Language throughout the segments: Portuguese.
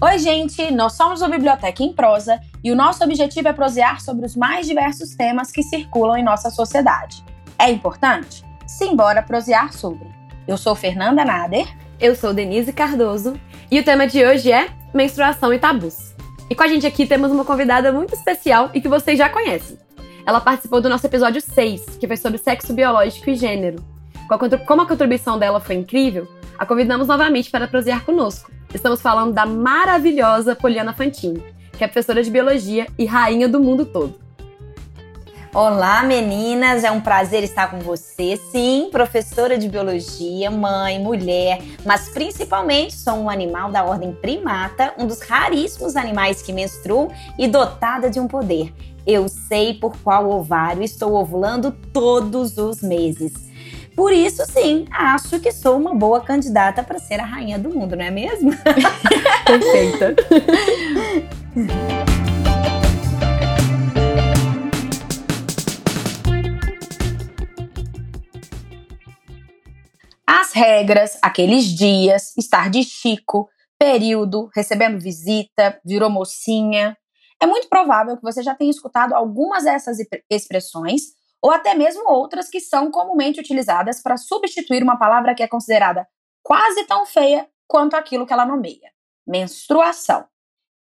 Oi, gente! Nós somos a Biblioteca em Prosa e o nosso objetivo é prosear sobre os mais diversos temas que circulam em nossa sociedade. É importante? Simbora prosear sobre. Eu sou Fernanda Nader. Eu sou Denise Cardoso. E o tema de hoje é menstruação e tabus. E com a gente aqui temos uma convidada muito especial e que vocês já conhecem. Ela participou do nosso episódio 6, que foi sobre sexo biológico e gênero. Como a contribuição dela foi incrível, a convidamos novamente para prosear conosco. Estamos falando da maravilhosa Poliana Fantini, que é professora de biologia e rainha do mundo todo. Olá, meninas! É um prazer estar com você. Sim, professora de biologia, mãe, mulher, mas principalmente sou um animal da ordem primata, um dos raríssimos animais que menstruam e dotada de um poder. Eu sei por qual ovário estou ovulando todos os meses. Por isso, sim, acho que sou uma boa candidata para ser a rainha do mundo, não é mesmo? Perfeita. As regras, aqueles dias, estar de chico, período, recebendo visita, virou mocinha. É muito provável que você já tenha escutado algumas dessas expressões ou até mesmo outras que são comumente utilizadas para substituir uma palavra que é considerada quase tão feia quanto aquilo que ela nomeia: menstruação.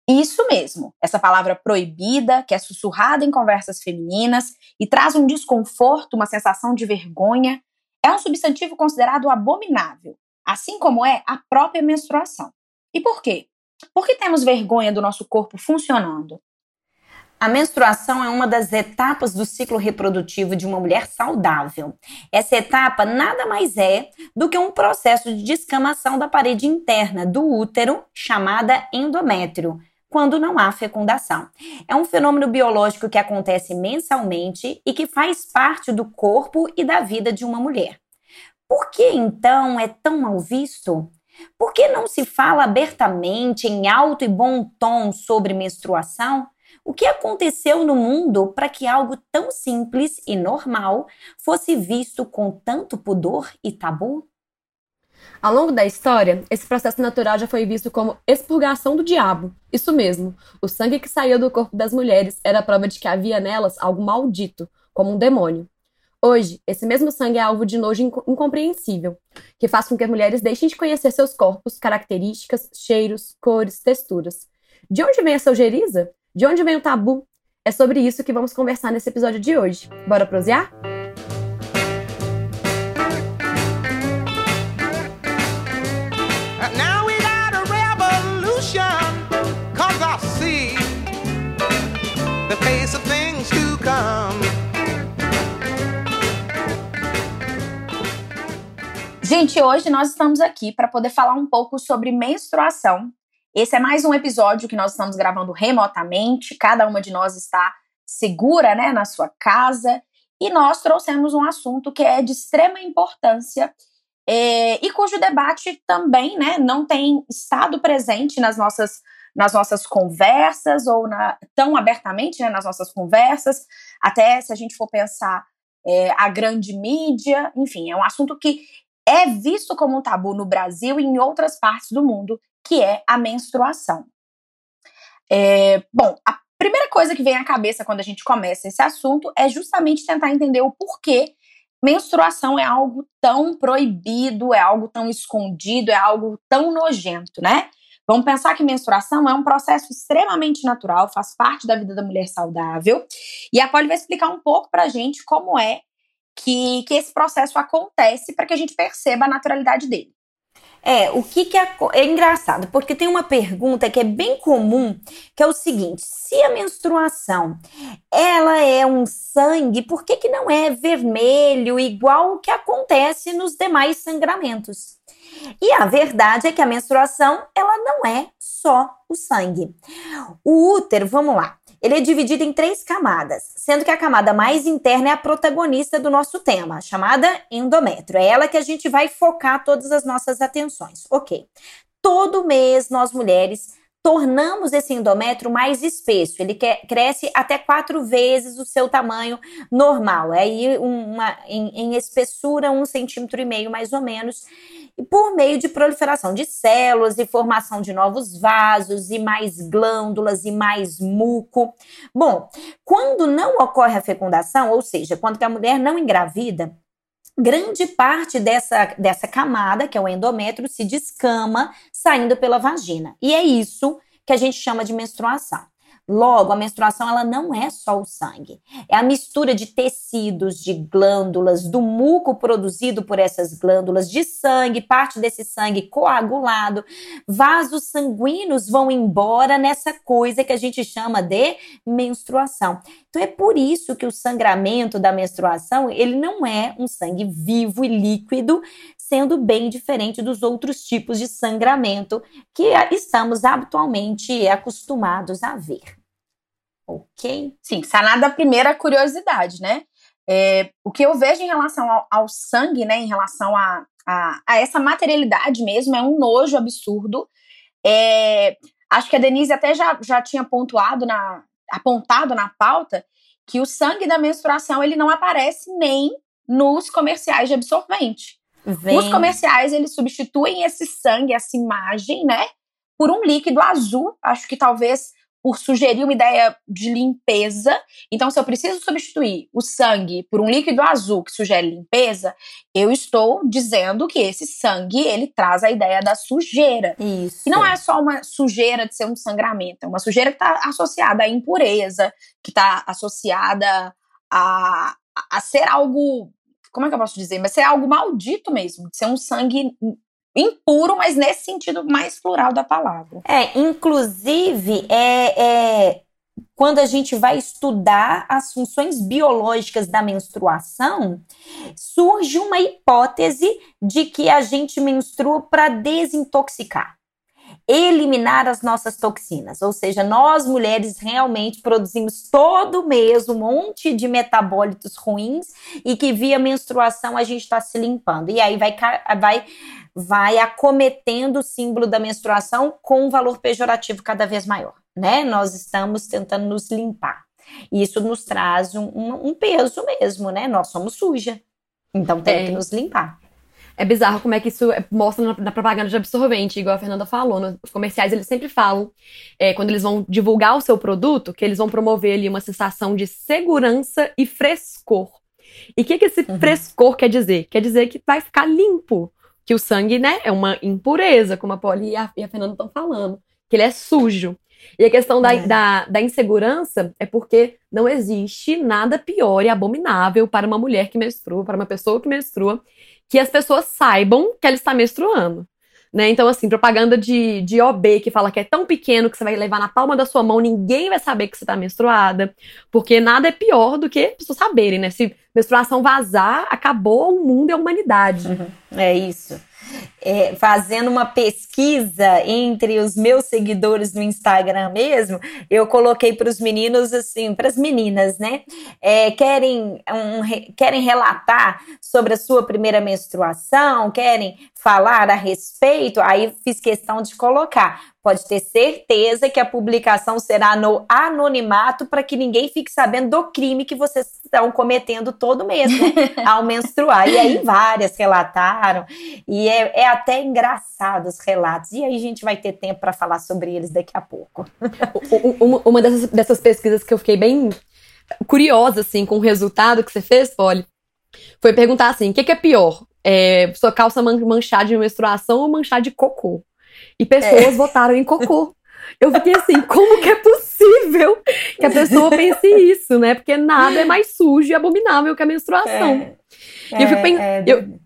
Isso mesmo, essa palavra proibida, que é sussurrada em conversas femininas e traz um desconforto, uma sensação de vergonha, é um substantivo considerado abominável, assim como é a própria menstruação. E por quê? Porque temos vergonha do nosso corpo funcionando, a menstruação é uma das etapas do ciclo reprodutivo de uma mulher saudável. Essa etapa nada mais é do que um processo de descamação da parede interna do útero, chamada endométrio, quando não há fecundação. É um fenômeno biológico que acontece mensalmente e que faz parte do corpo e da vida de uma mulher. Por que então é tão mal visto? Por que não se fala abertamente, em alto e bom tom, sobre menstruação? O que aconteceu no mundo para que algo tão simples e normal fosse visto com tanto pudor e tabu? Ao longo da história, esse processo natural já foi visto como expurgação do diabo. Isso mesmo, o sangue que saía do corpo das mulheres era prova de que havia nelas algo maldito, como um demônio. Hoje, esse mesmo sangue é alvo de nojo incompreensível, que faz com que as mulheres deixem de conhecer seus corpos, características, cheiros, cores, texturas. De onde vem essa ojeriza? De onde vem o tabu? É sobre isso que vamos conversar nesse episódio de hoje. Bora prosear? Gente, hoje nós estamos aqui para poder falar um pouco sobre menstruação esse é mais um episódio que nós estamos gravando remotamente, cada uma de nós está segura né, na sua casa, e nós trouxemos um assunto que é de extrema importância é, e cujo debate também né, não tem estado presente nas nossas, nas nossas conversas ou na, tão abertamente né, nas nossas conversas, até se a gente for pensar é, a grande mídia, enfim, é um assunto que é visto como um tabu no Brasil e em outras partes do mundo que é a menstruação. É, bom, a primeira coisa que vem à cabeça quando a gente começa esse assunto é justamente tentar entender o porquê menstruação é algo tão proibido, é algo tão escondido, é algo tão nojento, né? Vamos pensar que menstruação é um processo extremamente natural, faz parte da vida da mulher saudável. E a Polly vai explicar um pouco pra gente como é que, que esse processo acontece para que a gente perceba a naturalidade dele. É, o que, que é, é engraçado, porque tem uma pergunta que é bem comum, que é o seguinte: se a menstruação ela é um sangue, por que, que não é vermelho igual o que acontece nos demais sangramentos? E a verdade é que a menstruação ela não é só o sangue. O útero, vamos lá, ele é dividido em três camadas, sendo que a camada mais interna é a protagonista do nosso tema, chamada endométrio. É ela que a gente vai focar todas as nossas atenções. Ok. Todo mês nós mulheres tornamos esse endométrio mais espesso. Ele cresce até quatro vezes o seu tamanho normal. Aí, uma, em, em espessura, um centímetro e meio mais ou menos e por meio de proliferação de células e formação de novos vasos e mais glândulas e mais muco. Bom, quando não ocorre a fecundação, ou seja, quando a mulher não engravida, grande parte dessa, dessa camada, que é o endométrio, se descama saindo pela vagina. E é isso que a gente chama de menstruação. Logo, a menstruação ela não é só o sangue. É a mistura de tecidos, de glândulas, do muco produzido por essas glândulas, de sangue, parte desse sangue coagulado. Vasos sanguíneos vão embora nessa coisa que a gente chama de menstruação. Então é por isso que o sangramento da menstruação, ele não é um sangue vivo e líquido, sendo bem diferente dos outros tipos de sangramento que estamos habitualmente acostumados a ver. Ok? Sim, sanar da primeira curiosidade, né? É, o que eu vejo em relação ao, ao sangue, né, em relação a, a, a, essa materialidade mesmo, é um nojo absurdo. É, acho que a Denise até já, já tinha pontuado na, apontado na pauta que o sangue da menstruação ele não aparece nem nos comerciais de absorvente. Vem. Os comerciais, eles substituem esse sangue, essa imagem, né, por um líquido azul. Acho que talvez por sugerir uma ideia de limpeza. Então, se eu preciso substituir o sangue por um líquido azul que sugere limpeza, eu estou dizendo que esse sangue ele traz a ideia da sujeira. Isso. E não é só uma sujeira de ser um sangramento, é uma sujeira que está associada à impureza, que está associada a, a ser algo como é que eu posso dizer? Mas ser algo maldito mesmo, ser um sangue impuro, mas nesse sentido mais plural da palavra. É, inclusive, é, é, quando a gente vai estudar as funções biológicas da menstruação, surge uma hipótese de que a gente menstrua para desintoxicar eliminar as nossas toxinas. Ou seja, nós mulheres realmente produzimos todo mês um monte de metabólitos ruins e que via menstruação a gente está se limpando. E aí vai, vai, vai acometendo o símbolo da menstruação com um valor pejorativo cada vez maior. Né? Nós estamos tentando nos limpar. E isso nos traz um, um, peso mesmo, né? Nós somos suja. Então tem é. que nos limpar. É bizarro como é que isso mostra na, na propaganda de absorvente, igual a Fernanda falou. Nos comerciais eles sempre falam, é, quando eles vão divulgar o seu produto, que eles vão promover ali uma sensação de segurança e frescor. E o que, que esse uhum. frescor quer dizer? Quer dizer que vai ficar limpo. Que o sangue, né, é uma impureza, como a Polly e a, e a Fernanda estão falando. Que ele é sujo. E a questão da, é. da, da, insegurança é porque não existe nada pior e abominável para uma mulher que menstrua, para uma pessoa que menstrua, que as pessoas saibam que ela está menstruando. Né? Então, assim, propaganda de, de OB que fala que é tão pequeno que você vai levar na palma da sua mão, ninguém vai saber que você está menstruada. Porque nada é pior do que as pessoas saberem, né? Se menstruação vazar, acabou o mundo e a humanidade. Uhum. É isso é, fazendo uma pesquisa entre os meus seguidores no Instagram mesmo, eu coloquei para os meninos assim, para as meninas, né? É, querem, um, querem relatar sobre a sua primeira menstruação, querem falar a respeito, aí fiz questão de colocar. Pode ter certeza que a publicação será no anonimato para que ninguém fique sabendo do crime que vocês estão cometendo todo mês, né? Ao menstruar. E aí várias relataram. E é, é até engraçado os relatos. E aí a gente vai ter tempo para falar sobre eles daqui a pouco. uma dessas, dessas pesquisas que eu fiquei bem curiosa, assim, com o resultado que você fez, Polly, foi perguntar assim: o que, que é pior? é, sua calça manchar de menstruação ou manchar de cocô. E pessoas é. votaram em cocô. Eu fiquei assim, como que é possível que a pessoa pense isso, né? Porque nada é mais sujo e abominável que a menstruação. É, e eu fico, é, é eu,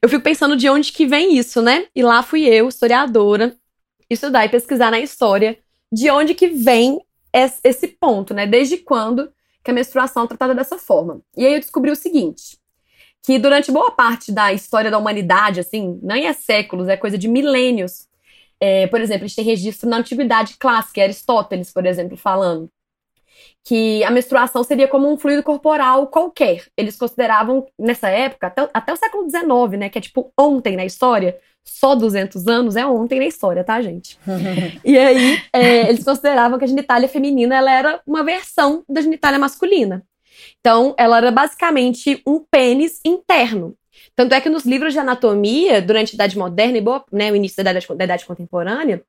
eu fico pensando de onde que vem isso, né? E lá fui eu, historiadora, estudar e pesquisar na história de onde que vem esse ponto, né? Desde quando que a menstruação é tratada dessa forma. E aí eu descobri o seguinte: que durante boa parte da história da humanidade, assim, nem é séculos, é coisa de milênios. É, por exemplo, a gente tem registro na Antiguidade Clássica, Aristóteles, por exemplo, falando que a menstruação seria como um fluido corporal qualquer. Eles consideravam, nessa época, até, até o século XIX, né, que é tipo ontem na história, só 200 anos é ontem na história, tá, gente? e aí, é, eles consideravam que a genitália feminina ela era uma versão da genitália masculina. Então, ela era basicamente um pênis interno. Tanto é que nos livros de anatomia, durante a Idade Moderna e boa, né, o início da idade, da idade contemporânea,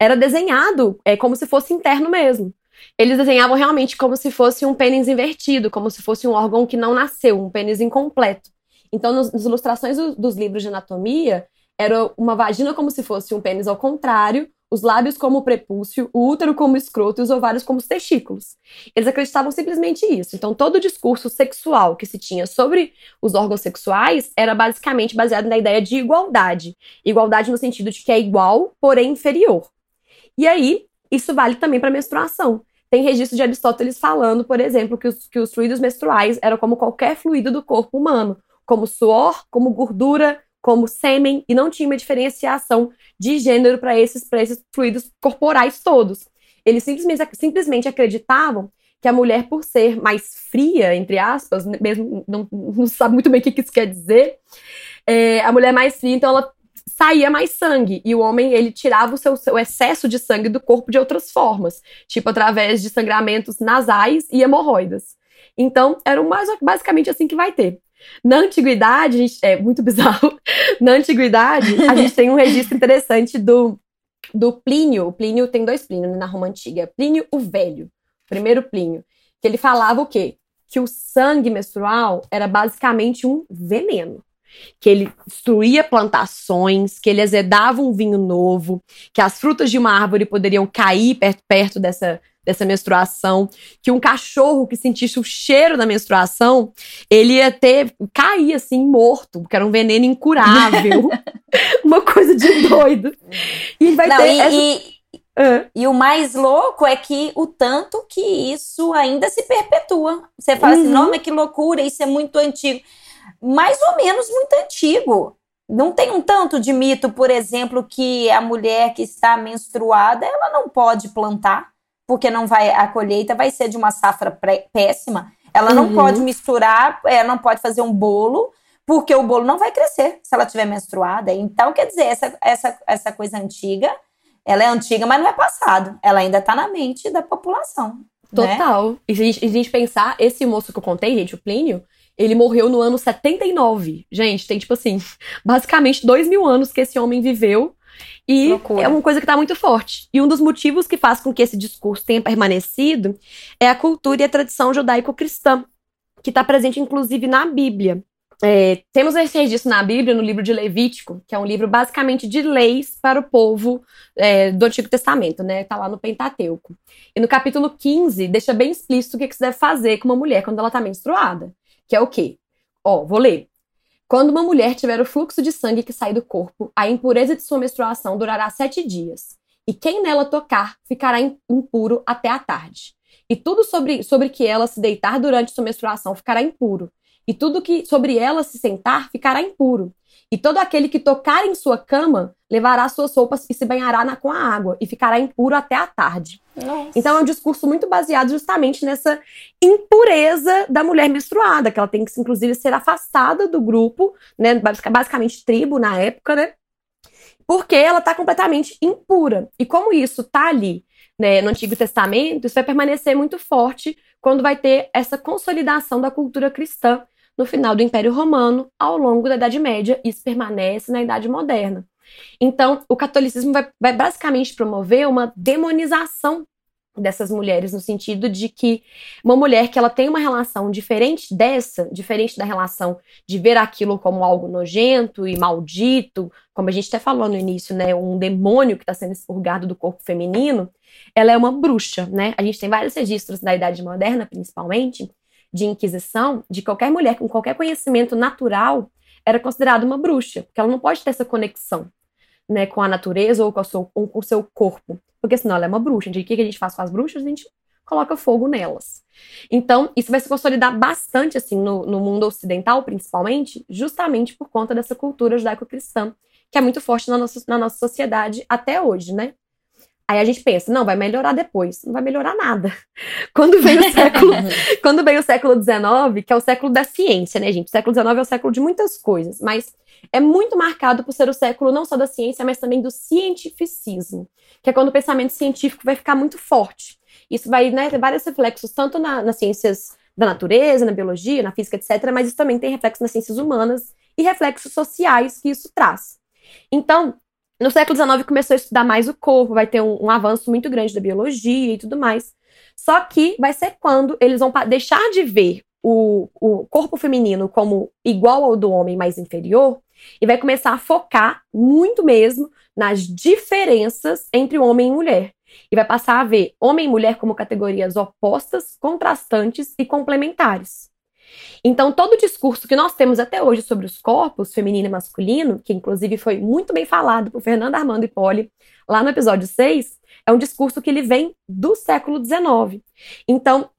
era desenhado é, como se fosse interno mesmo. Eles desenhavam realmente como se fosse um pênis invertido, como se fosse um órgão que não nasceu, um pênis incompleto. Então, nos, nas ilustrações do, dos livros de anatomia, era uma vagina como se fosse um pênis ao contrário, os lábios como prepúcio, o útero como escroto e os ovários como os testículos. Eles acreditavam simplesmente isso. Então, todo o discurso sexual que se tinha sobre os órgãos sexuais era basicamente baseado na ideia de igualdade. Igualdade no sentido de que é igual, porém inferior. E aí, isso vale também para menstruação. Tem registro de Aristóteles falando, por exemplo, que os, que os fluidos menstruais eram como qualquer fluido do corpo humano, como suor, como gordura, como sêmen, e não tinha uma diferenciação de gênero para esses, esses fluidos corporais todos. Eles simplesmente, simplesmente acreditavam que a mulher, por ser mais fria, entre aspas, mesmo não, não sabe muito bem o que isso quer dizer, é, a mulher mais fria, então ela saía mais sangue. E o homem, ele tirava o seu, seu, excesso de sangue do corpo de outras formas, tipo através de sangramentos nasais e hemorroidas. Então, era mais, basicamente assim que vai ter. Na antiguidade, gente, é muito bizarro. Na antiguidade, a gente tem um registro interessante do, do Plínio. O Plínio tem dois Plínios na Roma Antiga. Plínio o Velho, primeiro Plínio, que ele falava o quê? Que o sangue menstrual era basicamente um veneno que ele destruía plantações, que ele azedava um vinho novo, que as frutas de uma árvore poderiam cair perto, perto dessa, dessa menstruação, que um cachorro que sentisse o cheiro da menstruação, ele ia ter cair assim morto, porque era um veneno incurável. Uma coisa de doido. E vai Não, ter e, essa... e... Uh. E o mais louco é que o tanto que isso ainda se perpetua. Você fala assim, uhum. assim, mas que loucura, isso é muito antigo. Mais ou menos muito antigo. Não tem um tanto de mito, por exemplo, que a mulher que está menstruada, ela não pode plantar porque não vai a colheita vai ser de uma safra péssima. Ela não uhum. pode misturar, ela não pode fazer um bolo, porque o bolo não vai crescer se ela tiver menstruada. Então, quer dizer, essa, essa, essa coisa antiga, ela é antiga, mas não é passado. Ela ainda está na mente da população. Né? Total. Né? E se a, gente, a gente pensar, esse moço que eu contei, gente, o Plínio, ele morreu no ano 79. Gente, tem tipo assim, basicamente dois mil anos que esse homem viveu e Loucura. é uma coisa que está muito forte. E um dos motivos que faz com que esse discurso tenha permanecido é a cultura e a tradição judaico-cristã, que está presente inclusive na Bíblia. É, temos esse registro na Bíblia, no livro de Levítico, que é um livro basicamente de leis para o povo é, do Antigo Testamento, né? Está lá no Pentateuco. E no capítulo 15, deixa bem explícito o que, que você deve fazer com uma mulher quando ela está menstruada. Que é o quê? Ó, vou ler. Quando uma mulher tiver o fluxo de sangue que sai do corpo, a impureza de sua menstruação durará sete dias, e quem nela tocar ficará impuro até a tarde. E tudo sobre, sobre que ela se deitar durante sua menstruação ficará impuro, e tudo que sobre ela se sentar ficará impuro. E todo aquele que tocar em sua cama levará suas roupas e se banhará na, com a água, e ficará impuro até a tarde. Nossa. Então é um discurso muito baseado justamente nessa impureza da mulher menstruada, que ela tem que, inclusive, ser afastada do grupo, né? Basicamente tribo na época, né? Porque ela está completamente impura. E como isso está ali né, no Antigo Testamento, isso vai permanecer muito forte quando vai ter essa consolidação da cultura cristã no final do Império Romano, ao longo da Idade Média, isso permanece na Idade Moderna. Então, o catolicismo vai, vai basicamente promover uma demonização dessas mulheres no sentido de que uma mulher que ela tem uma relação diferente dessa, diferente da relação de ver aquilo como algo nojento e maldito, como a gente até falou no início, né, um demônio que está sendo expurgado do corpo feminino, ela é uma bruxa, né? A gente tem vários registros da Idade Moderna, principalmente, de inquisição, de qualquer mulher com qualquer conhecimento natural era considerada uma bruxa, porque ela não pode ter essa conexão né, com a natureza ou com, seu, ou com o seu corpo, porque senão ela é uma bruxa. Então, o que a gente faz com as bruxas? A gente coloca fogo nelas. Então, isso vai se consolidar bastante assim no, no mundo ocidental, principalmente, justamente por conta dessa cultura judaico-cristã, que é muito forte na nossa, na nossa sociedade até hoje, né? Aí a gente pensa, não, vai melhorar depois. Não vai melhorar nada. Quando vem o século, quando vem o século XIX, que é o século da ciência, né, gente? O século XIX é o século de muitas coisas, mas é muito marcado por ser o século não só da ciência, mas também do cientificismo, que é quando o pensamento científico vai ficar muito forte. Isso vai né, ter vários reflexos, tanto na, nas ciências da natureza, na biologia, na física, etc., mas isso também tem reflexos nas ciências humanas e reflexos sociais que isso traz. Então, no século XIX começou a estudar mais o corpo, vai ter um, um, avanço muito grande da biologia e tudo mais. Só que vai ser quando eles vão deixar de ver o, o corpo feminino como igual ao do homem, mais inferior, e vai começar a focar muito mesmo nas diferenças entre homem e mulher. E vai passar a ver homem e mulher como categorias opostas, contrastantes e complementares. Então, todo o discurso que nós temos até hoje sobre os corpos, feminino e masculino, que inclusive foi muito bem falado por Fernando Armando Poli lá no episódio 6, é um discurso que ele vem do século XIX. Então,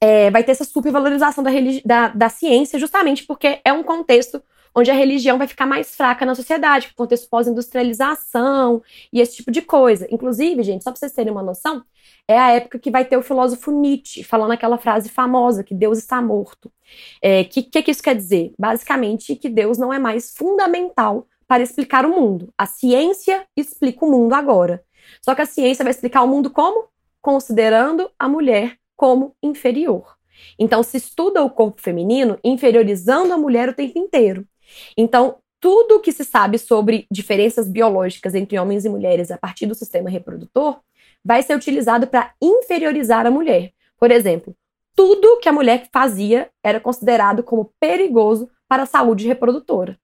é, vai ter essa supervalorização da, da, da ciência, justamente porque é um contexto onde a religião vai ficar mais fraca na sociedade, contexto pós-industrialização e esse tipo de coisa. Inclusive, gente, só para vocês terem uma noção, é a época que vai ter o filósofo Nietzsche falando aquela frase famosa que Deus está morto. O é, que, que, que isso quer dizer? Basicamente que Deus não é mais fundamental para explicar o mundo. A ciência explica o mundo agora. Só que a ciência vai explicar o mundo como? Considerando a mulher como inferior. Então, se estuda o corpo feminino inferiorizando a mulher o tempo inteiro. Então, tudo que se sabe sobre diferenças biológicas entre homens e mulheres a partir do sistema reprodutor vai ser utilizado para inferiorizar a mulher. Por exemplo, tudo que a mulher fazia era considerado como perigoso para a saúde reprodutora.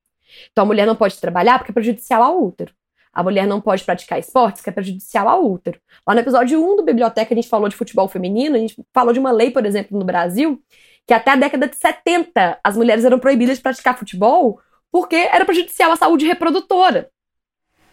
Então, a mulher não pode trabalhar porque é prejudicial ao útero. A mulher não pode praticar esportes, que é prejudicial ao útero. Lá no episódio 1 do Biblioteca, a gente falou de futebol feminino, a gente falou de uma lei, por exemplo, no Brasil, que até a década de 70 as mulheres eram proibidas de praticar futebol porque era prejudicial à saúde reprodutora.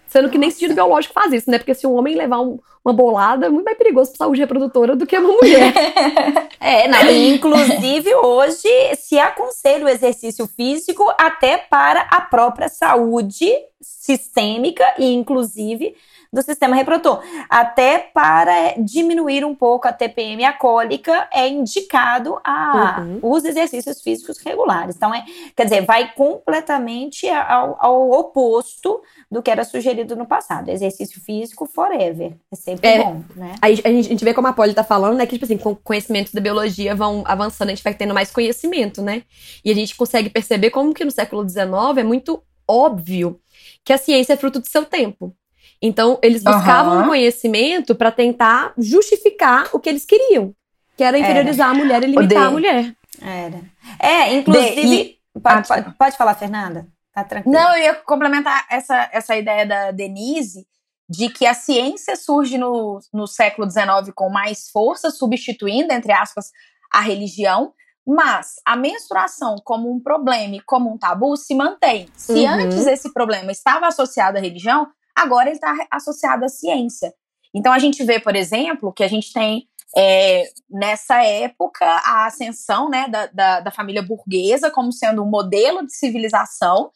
Sendo que nem sentido biológico faz isso, né? Porque se um homem levar um, uma bolada, é muito mais perigoso para saúde reprodutora do que uma mulher. é, não. Inclusive, hoje se aconselha o exercício físico até para a própria saúde sistêmica e, inclusive, do sistema reprodutor. Até para diminuir um pouco a TPM alcoólica, é indicado a, uhum. os exercícios físicos regulares. Então, é, quer dizer, vai completamente ao, ao oposto do que era sugerido no passado. Exercício físico forever. É sempre é, bom, né? A gente, a gente vê como a Polly tá falando, né? Que, tipo assim, com conhecimentos da biologia vão avançando, a gente vai tendo mais conhecimento, né? E a gente consegue perceber como que no século XIX é muito óbvio que a ciência é fruto do seu tempo. Então, eles buscavam uhum. um conhecimento para tentar justificar o que eles queriam, que era inferiorizar era. a mulher e limitar a mulher. Era. É, inclusive. De, e... pode, pode, pode, falar, Fernanda? Tá tranquilo. Não, eu ia complementar essa, essa ideia da Denise de que a ciência surge no, no século XIX com mais força, substituindo, entre aspas, a religião, mas a menstruação como um problema e como um tabu se mantém. Se uhum. antes esse problema estava associado à religião, agora ele está associado à ciência. Então a gente vê, por exemplo, que a gente tem é, nessa época a ascensão né, da, da, da, família burguesa como sendo um modelo de civilização.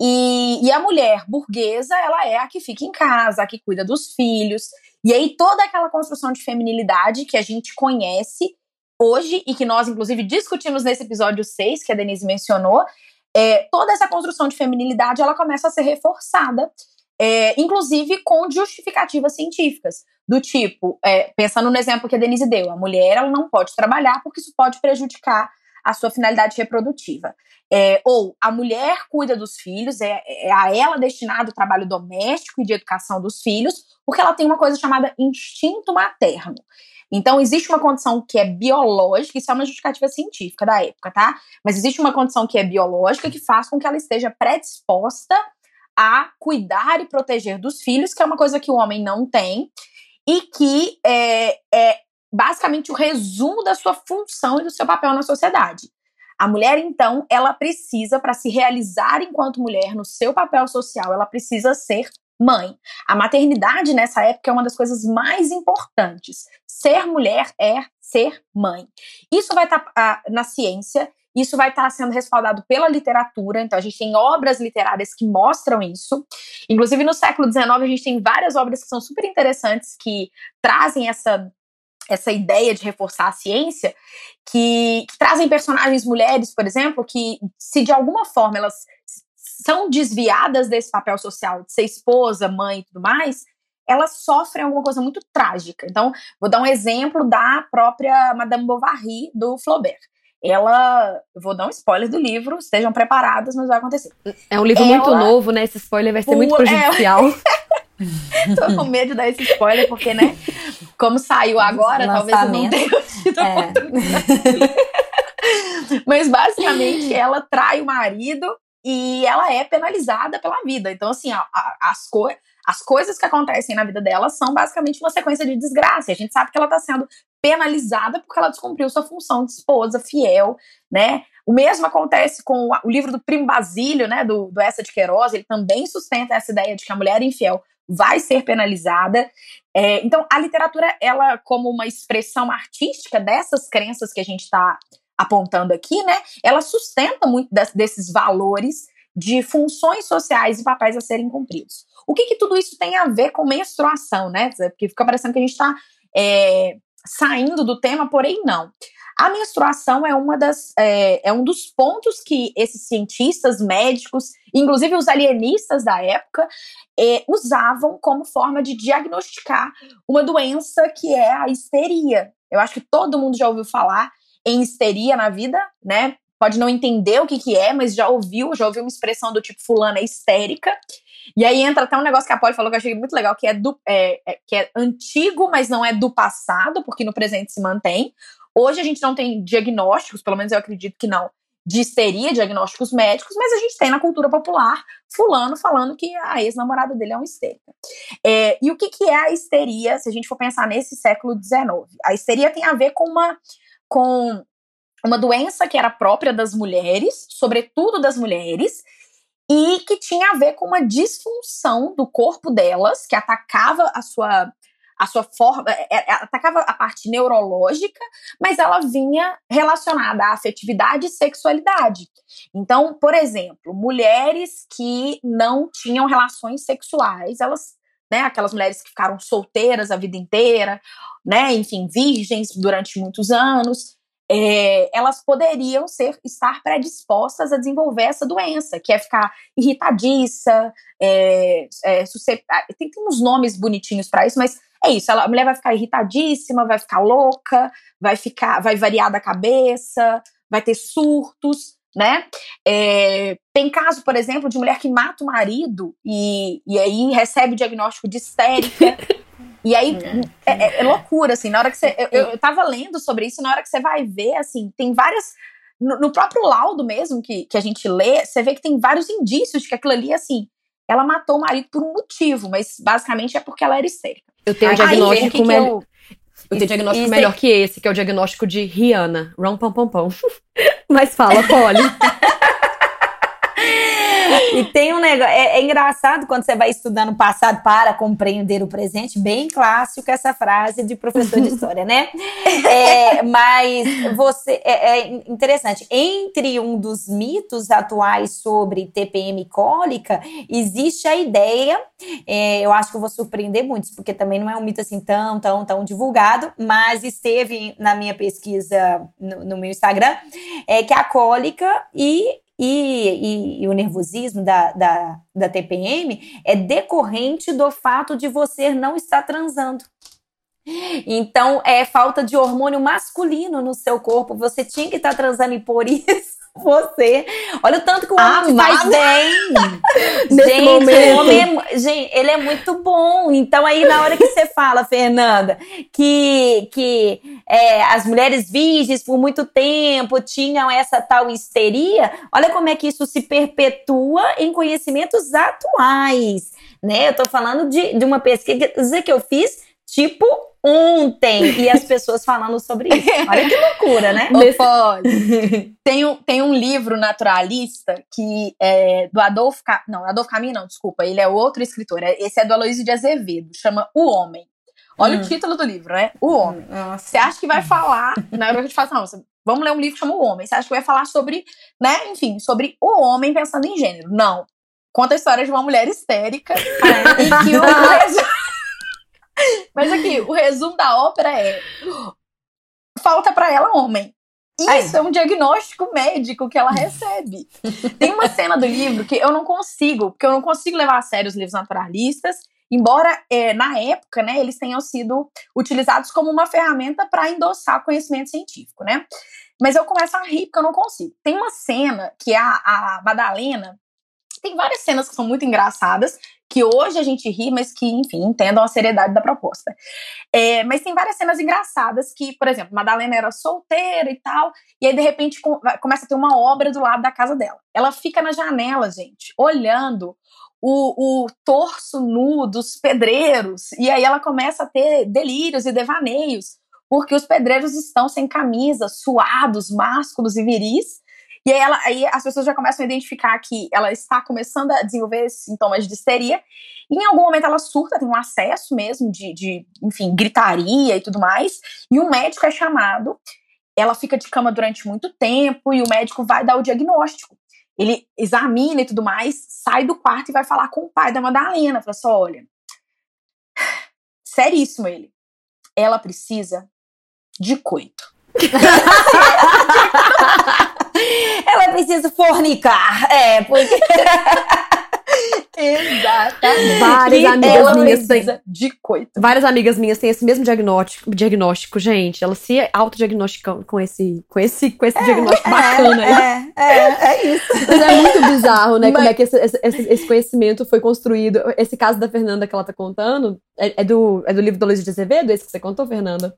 E, e a mulher burguesa, ela é a que fica em casa, a que cuida dos filhos. E aí toda aquela construção de feminilidade que a gente conhece hoje e que nós, inclusive, discutimos nesse episódio 6, que a Denise mencionou, é, toda essa construção de feminilidade ela começa a ser reforçada é, inclusive com justificativas científicas, do tipo, é, pensando no exemplo que a Denise deu, a mulher ela não pode trabalhar porque isso pode prejudicar a sua finalidade reprodutiva. É, ou a mulher cuida dos filhos, é, é, a ela destinado o trabalho doméstico e de educação dos filhos, porque ela tem uma coisa chamada instinto materno. Então, existe uma condição que é biológica, isso é uma justificativa científica da época, tá? Mas existe uma condição que é biológica que faz com que ela esteja predisposta a cuidar e proteger dos filhos, que é uma coisa que o homem não tem, e que é, é basicamente o resumo da sua função e do seu papel na sociedade. A mulher, então, ela precisa, para se realizar enquanto mulher no seu papel social, ela precisa ser mãe. A maternidade nessa época é uma das coisas mais importantes. Ser mulher é ser mãe. Isso vai estar tá, ah, na ciência isso vai estar sendo respaldado pela literatura, então a gente tem obras literárias que mostram isso. Inclusive, no século XIX, a gente tem várias obras que são super interessantes, que trazem essa, essa ideia de reforçar a ciência, que, que trazem personagens mulheres, por exemplo, que se de alguma forma elas são desviadas desse papel social de ser esposa, mãe e tudo mais, elas sofrem alguma coisa muito trágica. Então, vou dar um exemplo da própria Madame Bovary, do Flaubert. Ela, vou dar um spoiler do livro, estejam preparadas, mas vai acontecer. É um livro ela, muito novo, né? Esse spoiler vai ser muito prejudicial. É... Tô com medo de dar esse spoiler, porque, né? Como saiu agora, talvez eu não tenha tido é. Mas basicamente ela trai o marido e ela é penalizada pela vida. Então, assim, a, a, as coisas as coisas que acontecem na vida dela são basicamente uma sequência de desgraça. A gente sabe que ela está sendo penalizada porque ela descumpriu sua função de esposa fiel, né? O mesmo acontece com o livro do Primo Basílio, né, do, do Essa de Queiroz, ele também sustenta essa ideia de que a mulher infiel vai ser penalizada. É, então, a literatura, ela, como uma expressão artística dessas crenças que a gente está apontando aqui, né, ela sustenta muito desses valores de funções sociais e papéis a serem cumpridos. O que, que tudo isso tem a ver com menstruação, né? Porque fica parecendo que a gente está é, saindo do tema, porém não. A menstruação é uma das é, é, um dos pontos que esses cientistas, médicos, inclusive os alienistas da época, é, usavam como forma de diagnosticar uma doença que é a histeria. Eu acho que todo mundo já ouviu falar em histeria na vida, né? Pode não entender o que, que é, mas já ouviu, já ouviu uma expressão do tipo fulana é histérica. E aí entra até um negócio que a Polly falou que eu achei muito legal, que é, do, é, é, que é antigo, mas não é do passado, porque no presente se mantém. Hoje a gente não tem diagnósticos, pelo menos eu acredito que não, de histeria, diagnósticos médicos, mas a gente tem na cultura popular fulano falando que a ex-namorada dele é uma histérica. É, e o que, que é a histeria, se a gente for pensar nesse século XIX? A histeria tem a ver com uma, com uma doença que era própria das mulheres, sobretudo das mulheres, e que tinha a ver com uma disfunção do corpo delas, que atacava a sua a sua forma, é, é, atacava a parte neurológica, mas ela vinha relacionada à afetividade e sexualidade. Então, por exemplo, mulheres que não tinham relações sexuais, elas, né, aquelas mulheres que ficaram solteiras a vida inteira, né, enfim, virgens durante muitos anos, é, elas poderiam ser estar predispostas a desenvolver essa doença, que é ficar irritadiça, é, é, ah, tem, tem uns nomes bonitinhos para isso, mas é isso. Ela, a mulher vai ficar irritadíssima, vai ficar louca, vai ficar, vai variar da cabeça, vai ter surtos, né? É, tem caso, por exemplo, de mulher que mata o marido e, e aí recebe o diagnóstico de histérica. E aí é. é, é, é, loucura, assim, na hora que você. Eu, eu tava lendo sobre isso, na hora que você vai ver, assim, tem várias. No, no, próprio laudo mesmo que, que a gente lê, você vê que tem vários indícios de que aquilo ali, assim, ela matou o marido por um motivo, mas basicamente é porque ela era histérica. Eu tenho um diagnóstico aí, melhor. Eu... eu tenho diagnóstico melhor que esse, que é o diagnóstico de Rihanna. Rom pom pom pom. Mas fala, Polly. E tem um negócio. É, é, engraçado quando você vai estudando o passado para compreender o presente, bem clássico essa frase de professor de história, né? É, mas você. É, é, interessante. Entre um dos mitos atuais sobre TPM cólica, existe a ideia. É, eu acho que eu vou surpreender muitos, porque também não é um mito assim tão, tão, tão divulgado, mas esteve na minha pesquisa no, no meu Instagram, é que a cólica e e, e, e, o nervosismo da, da, da TPM é decorrente do fato de você não estar transando. Então, é falta de hormônio masculino no seu corpo. Você tinha que estar transando e por isso você. Olha o tanto que o homem ah, faz bem. gente, o homem é, gente, ele é muito bom. Então, aí, na hora que você fala, Fernanda, que, que é, as mulheres virgens por muito tempo tinham essa tal histeria, olha como é que isso se perpetua em conhecimentos atuais. Né? Eu tô falando de, de uma pesquisa que eu fiz, tipo ontem e as pessoas falando sobre isso. Olha que loucura, né? Ô, tem, um, tem um livro naturalista que é do Adolfo... Não, Adolfo Caminho não, desculpa. Ele é outro escritor. É, esse é do Aloysio de Azevedo. Chama O Homem. Olha hum. o título do livro, né? O Homem. Nossa. Você acha que vai falar... Na hora que a gente fala, não, vamos ler um livro que chama O Homem. Você acha que vai falar sobre, né, enfim, sobre o homem pensando em gênero. Não. Conta a história de uma mulher histérica em que o Mas aqui, o resumo da ópera é falta para ela homem. Isso Ai. é um diagnóstico médico que ela recebe. Tem uma cena do livro que eu não consigo, porque eu não consigo levar a sério os livros naturalistas, embora é, na época, né, eles tenham sido utilizados como uma ferramenta para endossar conhecimento científico, né? Mas eu começo a rir porque eu não consigo. Tem uma cena que é a, a Madalena tem várias cenas que são muito engraçadas, que hoje a gente ri, mas que, enfim, entendam a seriedade da proposta. É, mas tem várias cenas engraçadas que, por exemplo, Madalena era solteira e tal, e aí de repente com, começa a ter uma obra do lado da casa dela. Ela fica na janela, gente, olhando o, o torso nu dos pedreiros, e aí ela começa a ter delírios e devaneios, porque os pedreiros estão sem camisa, suados, másculos e viris, e aí, ela, aí as pessoas já começam a identificar que ela está começando a desenvolver sintomas de histeria. E em algum momento ela surta, tem um acesso mesmo de, de, enfim, gritaria e tudo mais. E o médico é chamado. Ela fica de cama durante muito tempo e o médico vai dar o diagnóstico. Ele examina e tudo mais, sai do quarto e vai falar com o pai da Madalena. Fala assim: olha, seríssimo ele. Ela precisa de coito. Ela precisa fornicar. É, porque. Exatamente. Várias amigas ela minhas têm. De coito. Várias amigas minhas têm esse mesmo diagnóstico, diagnóstico gente. Elas se autodiagnosticam com esse, com esse, com esse é, diagnóstico é, bacana aí. É, é, é isso. Mas é muito bizarro, né? Mas... Como é que esse, esse, esse, conhecimento foi construído. Esse caso da Fernanda que ela tá contando é, é do, é do livro do Luiz de Azevedo, esse que você contou, Fernanda?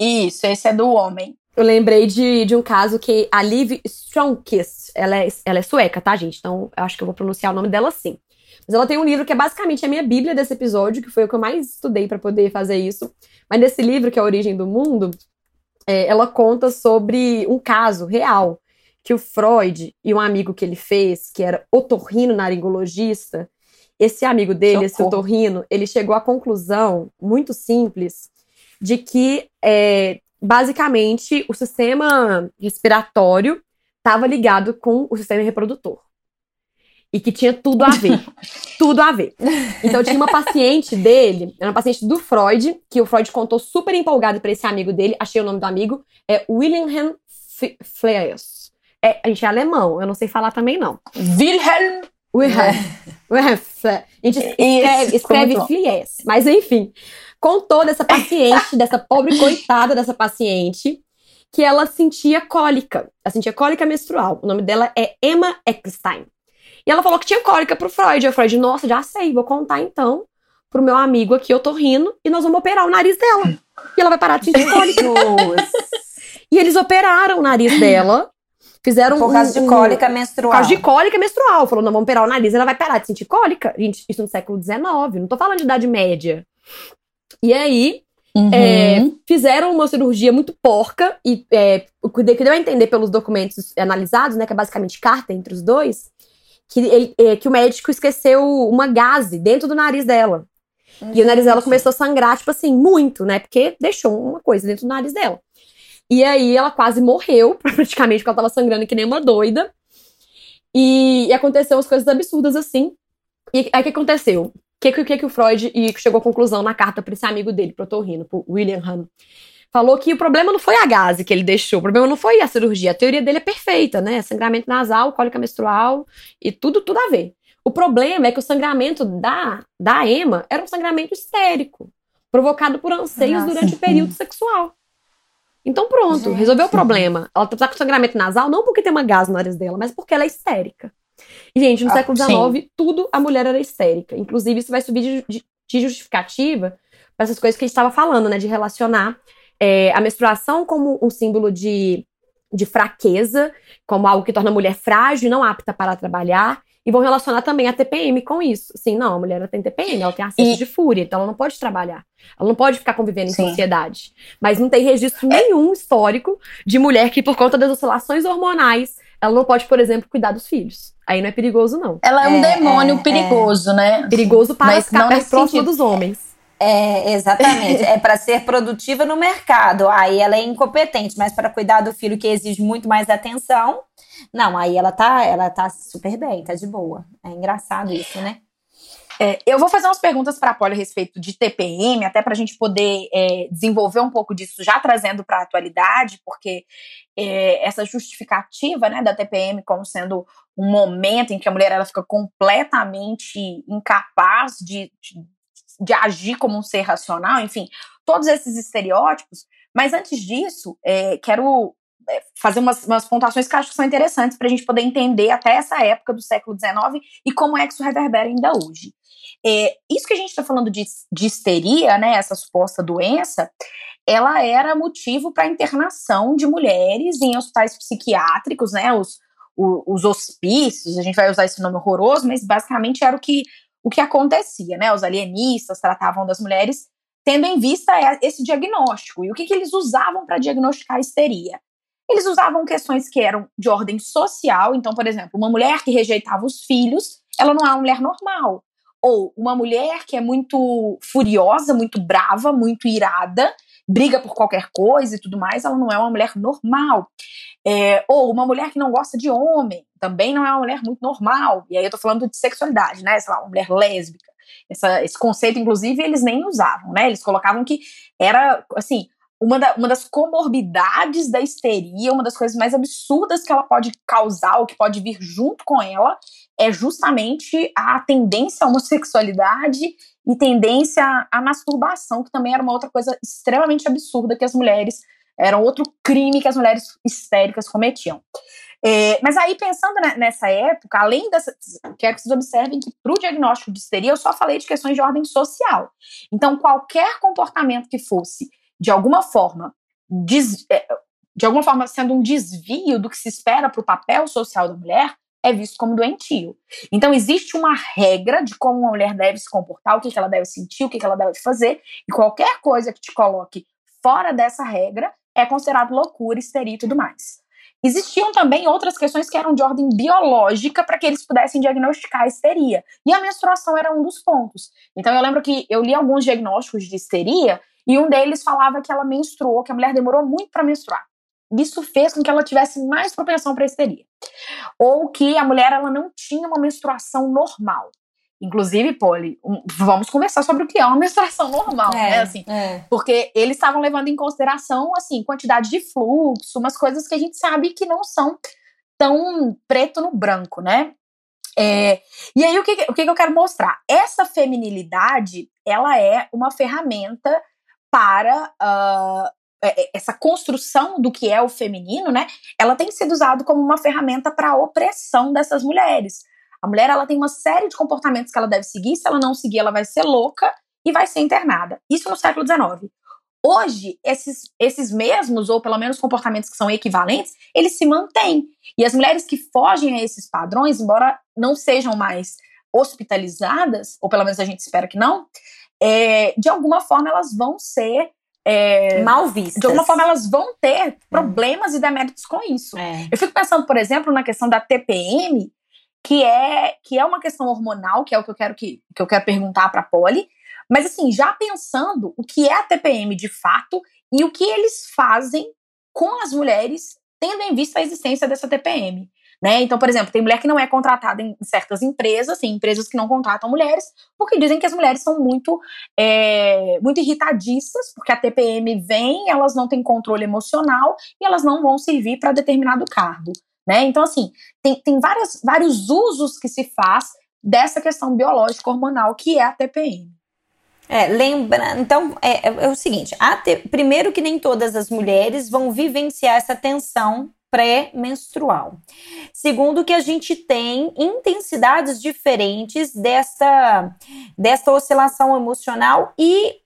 Isso, esse é do homem. Eu lembrei de, de um caso que a Liv Stromkist, ela é, ela é sueca, tá, gente? Então eu acho que eu vou pronunciar o nome dela assim. Mas ela tem um livro que é basicamente a minha bíblia desse episódio, que foi o que eu mais estudei para poder fazer isso. Mas nesse livro, que é A Origem do Mundo, é, ela conta sobre um caso real que o Freud e um amigo que ele fez, que era otorrino naringologista, esse amigo dele, esse otorrino, ele chegou à conclusão muito simples de que é, basicamente, o sistema respiratório estava ligado com o sistema reprodutor. E que tinha tudo a ver. tudo a ver. Então tinha uma paciente dele, era uma paciente do Freud, que o Freud contou super empolgado para esse amigo dele, achei o nome do amigo, é Wilhelm Fleiss. É, a gente é alemão, eu não sei falar também não. Wilhelm Wilhelm. Wilhelm A gente escreve, escreve Fleiss. Mas enfim, contou dessa paciente, dessa pobre coitada dessa paciente, que ela sentia cólica. Ela sentia cólica menstrual. O nome dela é Emma Eckstein. E ela falou que tinha cólica pro Freud. E o Freud, nossa, já sei, vou contar então pro meu amigo aqui, eu tô rindo, e nós vamos operar o nariz dela. E ela vai parar de sentir cólica. e eles operaram o nariz dela. Fizeram Por causa um, de cólica menstrual. Por causa de cólica menstrual. Falou, não, vamos operar o nariz, ela vai parar de sentir cólica. Gente, isso no século XIX, não tô falando de idade média. E aí, uhum. é, fizeram uma cirurgia muito porca, e é, o que deu a entender pelos documentos analisados, né, que é basicamente carta entre os dois, que, ele, é, que o médico esqueceu uma gase dentro do nariz dela. Uhum. E o nariz dela começou a sangrar, tipo assim, muito, né? Porque deixou uma coisa dentro do nariz dela. E aí ela quase morreu, praticamente, porque ela tava sangrando que nem uma doida. E, e aconteceu umas coisas absurdas assim. E aí o que aconteceu? Que, que, que o Freud e chegou à conclusão na carta para esse amigo dele, pro Torrino, pro William Hahn? Falou que o problema não foi a gase que ele deixou, o problema não foi a cirurgia. A teoria dele é perfeita, né? Sangramento nasal, cólica menstrual e tudo, tudo a ver. O problema é que o sangramento da, da Emma era um sangramento histérico, provocado por anseios Nossa. durante o período sexual. Então pronto, Gente. resolveu o problema. Ela tá com sangramento nasal não porque tem uma gás no nariz dela, mas porque ela é histérica. E, gente, no ah, século XIX, tudo a mulher era histérica. Inclusive, isso vai subir de, de justificativa para essas coisas que a gente estava falando, né? De relacionar é, a menstruação como um símbolo de, de fraqueza, como algo que torna a mulher frágil e não apta para trabalhar. E vão relacionar também a TPM com isso. Sim, não, a mulher ela tem TPM, ela tem acesso e... de fúria, então ela não pode trabalhar. Ela não pode ficar convivendo Sim. em sociedade. Mas não tem registro nenhum histórico de mulher que, por conta das oscilações hormonais, ela não pode, por exemplo, cuidar dos filhos. Aí não é perigoso, não. Ela é um é, demônio é, perigoso, é. né? Perigoso para Mas ficar perto próximo dos homens. É, exatamente. é para ser produtiva no mercado. Aí ela é incompetente, mas para cuidar do filho que exige muito mais atenção, não, aí ela tá, ela tá super bem, tá de boa. É engraçado isso, né? É, eu vou fazer umas perguntas para a Polly a respeito de TPM, até para a gente poder é, desenvolver um pouco disso, já trazendo para a atualidade, porque é, essa justificativa né, da TPM como sendo um momento em que a mulher ela fica completamente incapaz de, de, de agir como um ser racional, enfim, todos esses estereótipos. Mas antes disso, é, quero fazer umas, umas pontuações que acho que são interessantes para a gente poder entender até essa época do século XIX e como é que isso reverbera ainda hoje. É, isso que a gente está falando de, de histeria, né, essa suposta doença, ela era motivo para internação de mulheres em hospitais psiquiátricos, né, os, os, os hospícios, a gente vai usar esse nome horroroso, mas basicamente era o que, o que acontecia, né, os alienistas tratavam das mulheres tendo em vista esse diagnóstico. E o que, que eles usavam para diagnosticar a histeria? Eles usavam questões que eram de ordem social, então, por exemplo, uma mulher que rejeitava os filhos, ela não é uma mulher normal. Ou uma mulher que é muito furiosa, muito brava, muito irada, briga por qualquer coisa e tudo mais, ela não é uma mulher normal. É, ou uma mulher que não gosta de homem, também não é uma mulher muito normal. E aí eu tô falando de sexualidade, né? Sei lá, uma mulher lésbica. Essa, esse conceito, inclusive, eles nem usavam, né? Eles colocavam que era, assim, uma, da, uma das comorbidades da histeria, uma das coisas mais absurdas que ela pode causar, ou que pode vir junto com ela, é justamente a tendência à homossexualidade e tendência à masturbação, que também era uma outra coisa extremamente absurda que as mulheres. Era outro crime que as mulheres histéricas cometiam. É, mas aí, pensando nessa época, além dessa. Quero que vocês observem que, para o diagnóstico de histeria, eu só falei de questões de ordem social. Então, qualquer comportamento que fosse de alguma forma, des, é, de alguma forma sendo um desvio do que se espera para o papel social da mulher, é visto como doentio. Então, existe uma regra de como uma mulher deve se comportar, o que, que ela deve sentir, o que, que ela deve fazer, e qualquer coisa que te coloque fora dessa regra é considerado loucura, histeria e tudo mais. Existiam também outras questões que eram de ordem biológica para que eles pudessem diagnosticar a histeria. E a menstruação era um dos pontos. Então eu lembro que eu li alguns diagnósticos de histeria e um deles falava que ela menstruou, que a mulher demorou muito para menstruar. Isso fez com que ela tivesse mais propensão para histeria. Ou que a mulher ela não tinha uma menstruação normal. Inclusive, Polly, um, vamos conversar sobre o que é uma menstruação normal, é, né? Assim, é. Porque eles estavam levando em consideração, assim, quantidade de fluxo, umas coisas que a gente sabe que não são tão preto no branco, né? É, e aí, o, que, o que eu quero mostrar? Essa feminilidade, ela é uma ferramenta para uh, essa construção do que é o feminino, né? Ela tem sido usada como uma ferramenta para a opressão dessas mulheres. A mulher ela tem uma série de comportamentos que ela deve seguir. Se ela não seguir, ela vai ser louca e vai ser internada. Isso no século XIX. Hoje, esses, esses mesmos, ou pelo menos comportamentos que são equivalentes, eles se mantêm. E as mulheres que fogem a esses padrões, embora não sejam mais hospitalizadas, ou pelo menos a gente espera que não, é, de alguma forma elas vão ser é, mal vistas. De alguma forma, elas vão ter problemas e deméritos com isso. É. Eu fico pensando, por exemplo, na questão da TPM, que é, que é uma questão hormonal, que é o que eu quero, que, que eu quero perguntar para a Polly. Mas, assim, já pensando o que é a TPM de fato e o que eles fazem com as mulheres, tendo em vista a existência dessa TPM. Né? Então, por exemplo, tem mulher que não é contratada em certas empresas, tem empresas que não contratam mulheres, porque dizem que as mulheres são muito, é, muito irritadiças, porque a TPM vem, elas não têm controle emocional e elas não vão servir para determinado cargo. Né? Então, assim, tem, tem várias, vários usos que se faz dessa questão biológica hormonal que é a TPM. É, lembra, então é, é, é o seguinte: primeiro que nem todas as mulheres vão vivenciar essa tensão pré-menstrual. Segundo, que a gente tem intensidades diferentes dessa, dessa oscilação emocional e,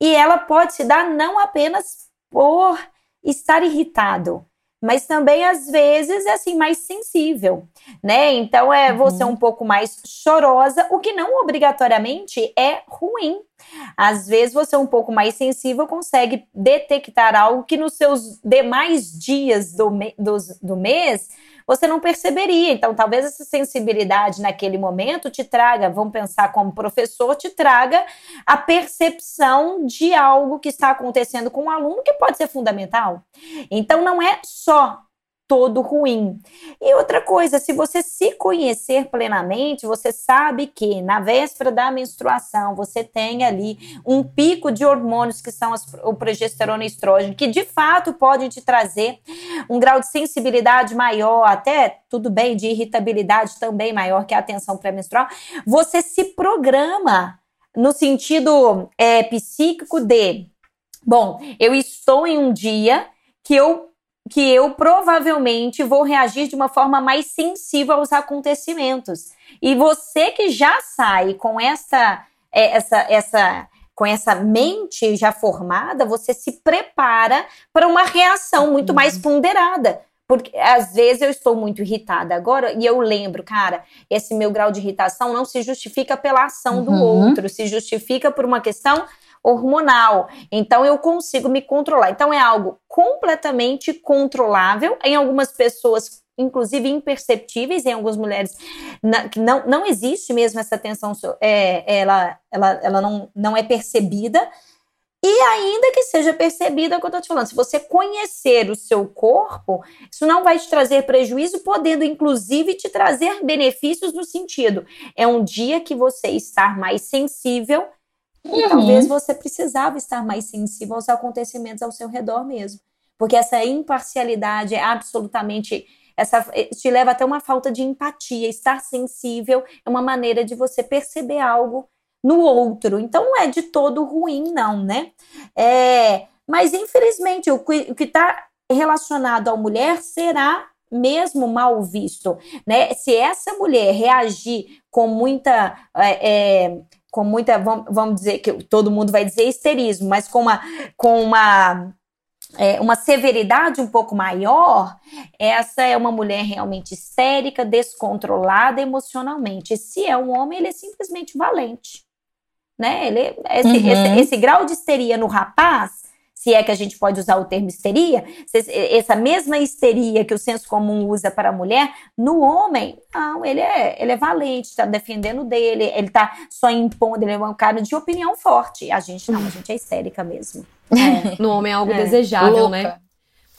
e ela pode se dar não apenas por estar irritado, mas também às vezes é assim mais sensível, né? Então é uhum. você um pouco mais chorosa, o que não obrigatoriamente é ruim. Às vezes você um pouco mais sensível consegue detectar algo que nos seus demais dias do, me do, do mês você não perceberia. Então, talvez essa sensibilidade naquele momento te traga, vamos pensar como professor, te traga a percepção de algo que está acontecendo com o um aluno que pode ser fundamental. Então, não é só todo ruim. E outra coisa, se você se conhecer plenamente, você sabe que na véspera da menstruação você tem ali um pico de hormônios que são as, o progesterona e estrógeno, que de fato podem te trazer um grau de sensibilidade maior, até tudo bem, de irritabilidade também maior que a atenção pré-menstrual. Você se programa no sentido é, psíquico de, bom, eu estou em um dia que eu que eu provavelmente vou reagir de uma forma mais sensível aos acontecimentos. E você que já sai com essa é, essa essa com essa mente já formada, você se prepara para uma reação muito uhum. mais ponderada. Porque às vezes eu estou muito irritada agora e eu lembro, cara, esse meu grau de irritação não se justifica pela ação uhum. do outro, se justifica por uma questão hormonal. Então eu consigo me controlar. Então é algo completamente controlável. Em algumas pessoas inclusive imperceptíveis em algumas mulheres não, não existe mesmo essa tensão é, ela, ela, ela não, não é percebida e ainda que seja percebida, é o que eu tô te falando, se você conhecer o seu corpo, isso não vai te trazer prejuízo, podendo inclusive te trazer benefícios no sentido. É um dia que você está mais sensível e uhum. talvez você precisava estar mais sensível aos acontecimentos ao seu redor mesmo. Porque essa imparcialidade é absolutamente. Essa, te leva até uma falta de empatia. Estar sensível é uma maneira de você perceber algo no outro. Então não é de todo ruim, não, né? É, mas infelizmente o que está relacionado à mulher será mesmo mal visto, né? Se essa mulher reagir com muita é, é, com muita, vamos dizer que todo mundo vai dizer histerismo, mas com uma, com uma, é, uma severidade um pouco maior, essa é uma mulher realmente histérica, descontrolada emocionalmente. Se é um homem, ele é simplesmente valente. Né? Ele, esse, uhum. esse, esse grau de histeria no rapaz se é que a gente pode usar o termo histeria, essa mesma histeria que o senso comum usa para a mulher, no homem, não, ele é, ele é valente, está defendendo dele, ele está só impondo, ele é um cara de opinião forte. A gente não, a gente é histérica mesmo. É. No homem é algo é. desejável, né? Louca.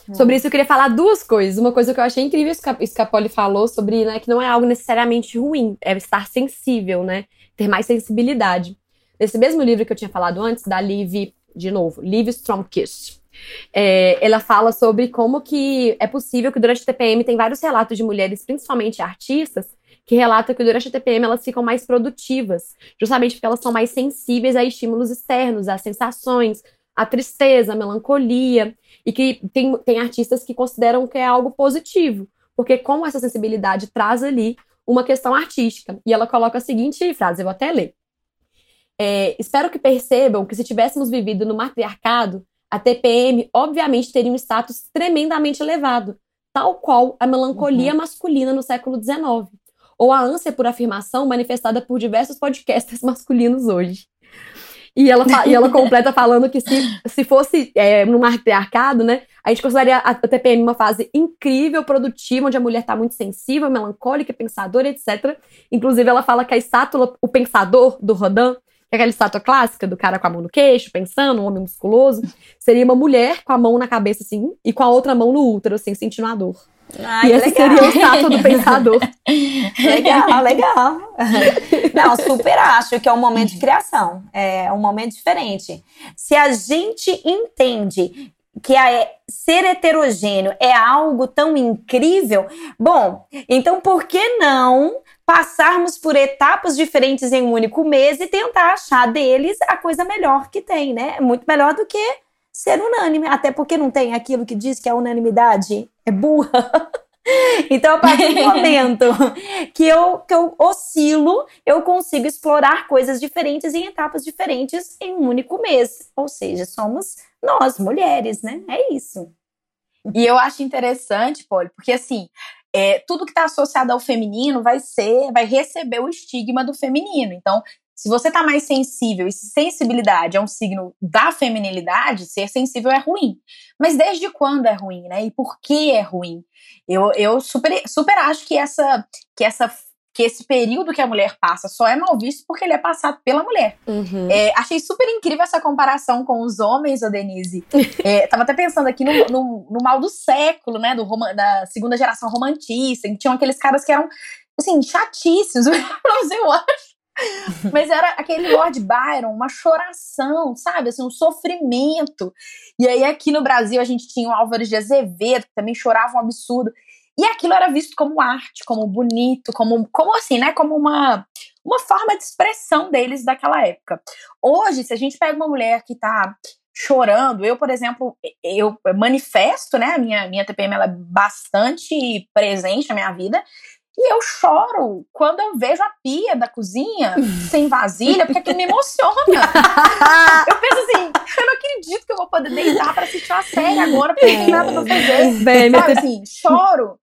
né? Sobre isso eu queria falar duas coisas. Uma coisa que eu achei incrível isso que a Capoli falou sobre, né, que não é algo necessariamente ruim, é estar sensível, né? Ter mais sensibilidade. Nesse mesmo livro que eu tinha falado antes, da Liv de novo, Liv Stromkist. É, ela fala sobre como que é possível que durante a TPM tem vários relatos de mulheres, principalmente artistas, que relatam que durante a TPM elas ficam mais produtivas, justamente porque elas são mais sensíveis a estímulos externos, a sensações, a tristeza, a melancolia, e que tem, tem artistas que consideram que é algo positivo, porque como essa sensibilidade traz ali uma questão artística. E ela coloca a seguinte frase, eu vou até ler. É, espero que percebam que se tivéssemos vivido no matriarcado, a TPM obviamente teria um status tremendamente elevado, tal qual a melancolia uhum. masculina no século XIX, ou a ânsia por afirmação manifestada por diversos podcasters masculinos hoje. E ela, e ela completa falando que se, se fosse é, no matriarcado, né, a gente consideraria a TPM uma fase incrível, produtiva, onde a mulher está muito sensível, melancólica, pensadora, etc. Inclusive, ela fala que a estátua, o pensador do Rodin, aquela estátua clássica do cara com a mão no queixo, pensando, um homem musculoso, seria uma mulher com a mão na cabeça, assim, e com a outra mão no útero, assim, sentindo a dor. Ai, e essa legal. seria a estátua do pensador. legal, legal. Não, super acho que é um momento de criação. É um momento diferente. Se a gente entende que a, ser heterogêneo é algo tão incrível, bom, então por que não passarmos por etapas diferentes em um único mês e tentar achar deles a coisa melhor que tem, né? É muito melhor do que ser unânime, até porque não tem aquilo que diz que a unanimidade é burra. Então, a partir do momento que eu, que eu oscilo, eu consigo explorar coisas diferentes em etapas diferentes em um único mês. Ou seja, somos nós, mulheres, né? É isso. E eu acho interessante, Polly, porque assim, é, tudo que está associado ao feminino vai ser, vai receber o estigma do feminino. Então, Se você tá mais sensível e se sensibilidade é um signo da feminilidade, ser sensível é ruim. Mas desde quando é ruim, né? E por que é ruim? Eu, eu super, super acho que essa, que essa que esse período que a mulher passa só é mal visto porque ele é passado pela mulher. Uhum. É, achei super incrível essa comparação com os homens, ô Denise. É, tava até pensando aqui no, no, no, mal do século, né? Do, da segunda geração romantista, que tinham aqueles caras que eram, assim, chatíssimos, eu acho. Mas era aquele Lord Byron, uma choração, sabe? Assim, um sofrimento. E aí, aqui no Brasil, a gente tinha o Álvares de Azevedo, que também chorava um absurdo. E aquilo era visto como arte, como bonito, como, como assim, né? Como uma, uma forma de expressão deles daquela época. Hoje, se a gente pega uma mulher que tá chorando, eu, por exemplo, eu manifesto, né? A minha, minha TPM ela é bastante presente na minha vida. E eu choro quando eu vejo a pia da cozinha sem vasilha, porque aquilo me emociona. eu penso assim, eu não acredito que eu vou poder deitar pra assistir uma série agora, porque não tem nada pra fazer. Bem, Sabe, assim, choro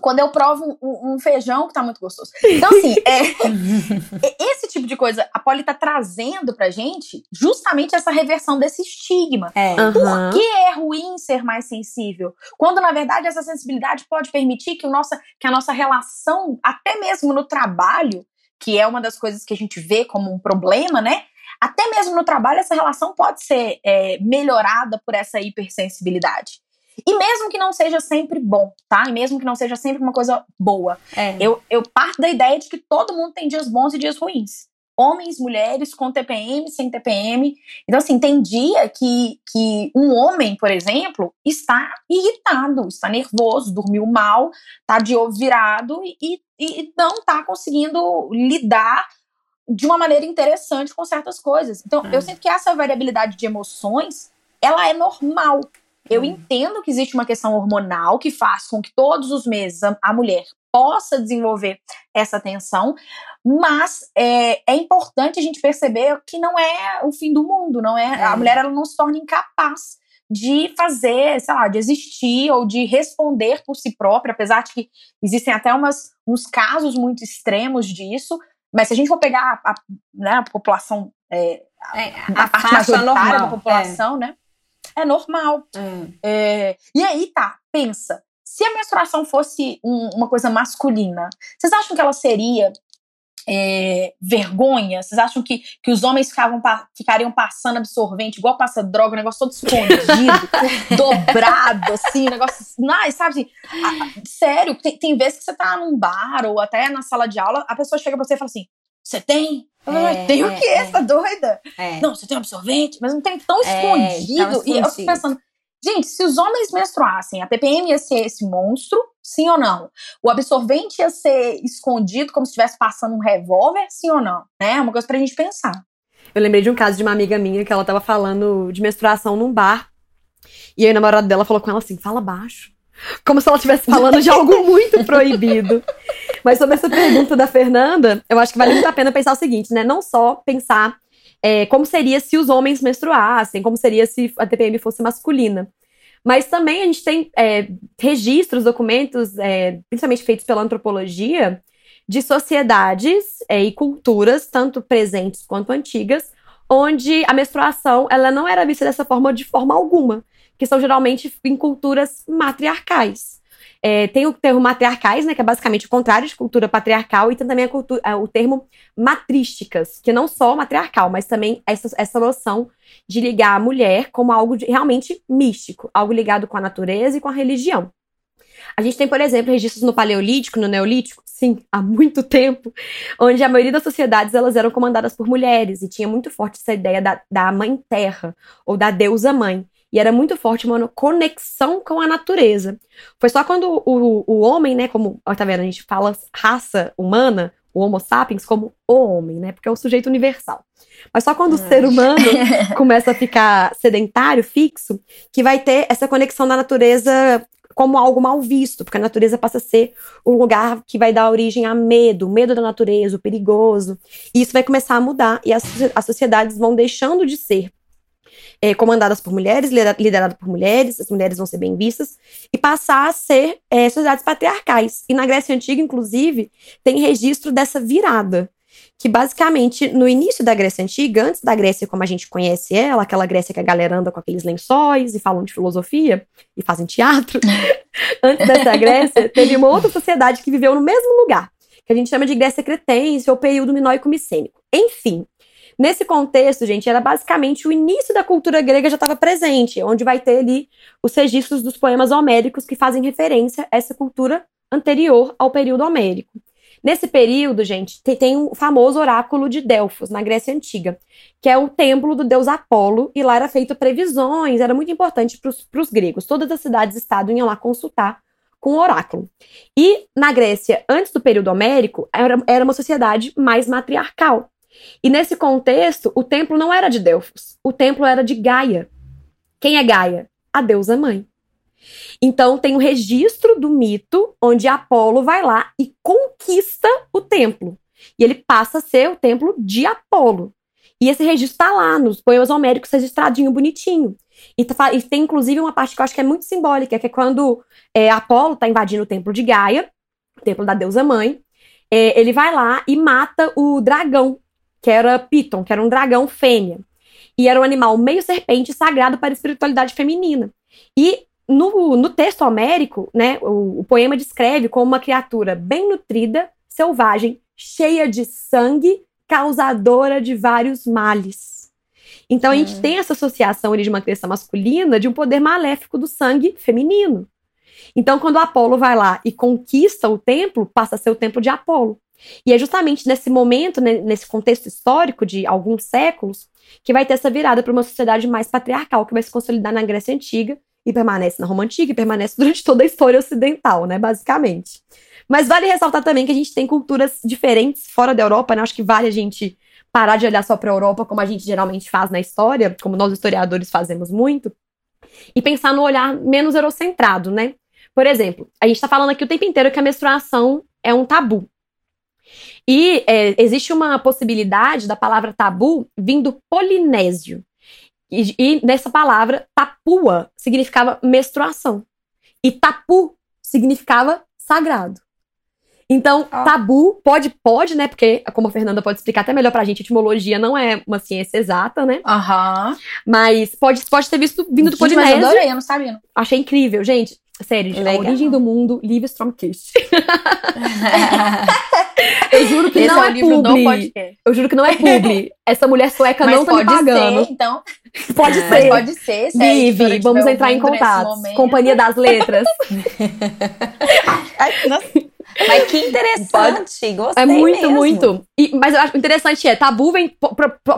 quando eu provo um, um, feijão que tá muito gostoso. Então, assim, é, esse tipo de coisa, a Polly tá trazendo pra gente justamente essa reversão desse estigma. É. Uhum. Por que é ruim ser mais sensível? Quando, na verdade, essa sensibilidade pode permitir que, o nossa, que a nossa relação, até mesmo no trabalho, que é uma das coisas que a gente vê como um problema, né? Até mesmo no trabalho, essa relação pode ser é, melhorada por essa hipersensibilidade. E mesmo que não seja sempre bom, tá? E mesmo que não seja sempre uma coisa boa. É. Eu, eu parto da ideia de que todo mundo tem dias bons e dias ruins. Homens, mulheres, com TPM, sem TPM. Então, assim, tem dia que, que um homem, por exemplo, está irritado, está nervoso, dormiu mal, tá de ovo virado e, e não tá conseguindo lidar de uma maneira interessante com certas coisas. Então, eu sinto que essa variabilidade de emoções, ela é normal. Eu hum. entendo que existe uma questão hormonal que faz com que todos os meses a, mulher possa desenvolver essa tensão, mas é, é, importante a gente perceber que não é o fim do mundo, não é, é. a mulher ela não se torna incapaz de fazer, sei lá, de existir ou de responder por si própria, apesar de que existem até umas, uns casos muito extremos disso, mas se a gente for pegar a, a, né, a população, é, é a, a, parte majoritária normal, da população, né? É normal. Hum. É, e aí tá, pensa. Se a menstruação fosse um, uma coisa masculina, vocês acham que ela seria é, vergonha? Vocês acham que, que os homens ficavam, ficariam passando absorvente, igual passa droga, um negócio todo escondido, dobrado, assim, negócio. Não, sabe assim, a, sério, tem, tem vezes que você tá num bar ou até na sala de aula, a pessoa chega pra você e fala assim: você tem? É, tem o quê? É. Tá doida? É. Não, você tem absorvente, mas não tem tão é, escondido. e eu fico pensando, gente, se os homens menstruassem, a TPM ia ser esse monstro, sim ou não? O absorvente ia ser escondido como se estivesse passando um revólver, sim ou não? Né? É uma coisa pra gente pensar. Eu lembrei de um caso de uma amiga minha que ela tava falando de menstruação num bar. E aí o namorado dela falou com ela assim: fala baixo. Como se ela estivesse falando de algo muito proibido. Mas sobre essa pergunta da Fernanda, eu acho que vale muito a pena pensar o seguinte, né? Não só pensar é, como seria se os homens menstruassem, como seria se a TPM fosse masculina. Mas também a gente tem é, registros, documentos, é, principalmente feitos pela antropologia, de sociedades é, e culturas, tanto presentes quanto antigas, onde a menstruação ela não era vista dessa forma de forma alguma que são geralmente em culturas matriarcais. É, tem o termo matriarcais, né, que é basicamente o contrário de cultura patriarcal, e tem também cultura, é, o termo matrísticas, que não só matriarcal, mas também essa, essa noção de ligar a mulher como algo de, realmente místico, algo ligado com a natureza e com a religião. A gente tem, por exemplo, registros no Paleolítico, no Neolítico, sim, há muito tempo, onde a maioria das sociedades elas eram comandadas por mulheres e tinha muito forte essa ideia da, da mãe terra ou da deusa mãe. E era muito forte uma conexão com a natureza. Foi só quando o, o homem, né, como, ó, tá vendo, a gente fala raça humana, o Homo sapiens, como o homem, né, porque é o sujeito universal. Mas só quando o ser hum. humano começa a ficar sedentário, fixo, que vai ter essa conexão da natureza como algo mal visto, porque a natureza passa a ser um lugar que vai dar origem a medo, medo da natureza, o perigoso. E isso vai começar a mudar e as, as sociedades vão deixando de ser é, comandadas por mulheres, lideradas por mulheres, as mulheres vão ser bem vistas, e passar a ser é, sociedades patriarcais. E na Grécia Antiga, inclusive, tem registro dessa virada. que basicamente no início da Grécia Antiga, antes da Grécia como a gente conhece ela, aquela Grécia que a galera anda com aqueles lençóis e falam de filosofia e fazem teatro, antes dessa Grécia, teve uma outra sociedade que viveu no mesmo lugar, que a gente chama de Grécia Cretense ou período minoico-micênico. Enfim, Nesse contexto, gente, era basicamente o início da cultura grega já estava presente, onde vai ter ali os registros dos poemas homéricos que fazem referência a essa cultura anterior ao período homérico. Nesse período, gente, tem, o famoso oráculo de Delfos, na Grécia Antiga, que é o templo do deus Apolo, e lá era feito previsões, era muito importante para os gregos. Todas as cidades-estado iam lá consultar com o oráculo. E na Grécia, antes do período homérico, era, era uma sociedade mais matriarcal. E nesse contexto, o templo não era de Delfos, o templo era de Gaia. Quem é Gaia? A deusa mãe. Então tem o um registro do mito onde Apolo vai lá e conquista o templo. E ele passa a ser o templo de Apolo. E esse registro está lá nos poemas homéricos registradinho, bonitinho. E, tá, e, tem inclusive uma parte que eu acho que é muito simbólica, que é quando é, Apolo está invadindo o templo de Gaia, o templo da deusa mãe, é, ele vai lá e mata o dragão, que era Piton, que era um dragão fêmea. E era um animal meio serpente sagrado para a espiritualidade feminina. E no, no texto homérico, né, o, o poema descreve como uma criatura bem nutrida, selvagem, cheia de sangue, causadora de vários males. Então a gente tem essa associação ali de uma criança masculina de um poder maléfico do sangue feminino. Então, quando Apolo vai lá e conquista o templo, passa a ser o templo de Apolo. E é justamente nesse momento, né, nesse contexto histórico de alguns séculos, que vai ter essa virada para uma sociedade mais patriarcal, que vai se consolidar na Grécia Antiga e permanece na Roma Antiga e permanece durante toda a história ocidental, né, basicamente. Mas vale ressaltar também que a gente tem culturas diferentes fora da Europa, né? Acho que vale a gente parar de olhar só para a Europa como a gente geralmente faz na história, como nós historiadores fazemos muito, e pensar no olhar menos eurocentrado, né? Por exemplo, a gente está falando aqui o tempo inteiro que a menstruação é um tabu. E é, existe uma possibilidade da palavra tabu vindo polinésio, e, e nessa palavra, tapua significava menstruação. E tapu significava sagrado. Então, ah. tabu pode, pode, né? Porque, como a Fernanda pode explicar até melhor pra gente, etimologia não é uma ciência exata, né? Aham. Mas pode, pode ter visto vindo do Polinésio. Mas eu adorei, eu não sabia. Achei incrível, gente. Sério, Legal. a origem do mundo, Liv Stromkist. eu juro que Esse não é, é publi. Eu juro que não é publi. Essa mulher sueca Mas não tá me pagando. Ser, então. Pode ser. Mas pode ser, Liv, vamos entrar em contato. Companhia das Letras. Ai, nossa. Mas que interessante, gostei É muito, mesmo. muito. E, mas eu acho interessante é, tabu vem,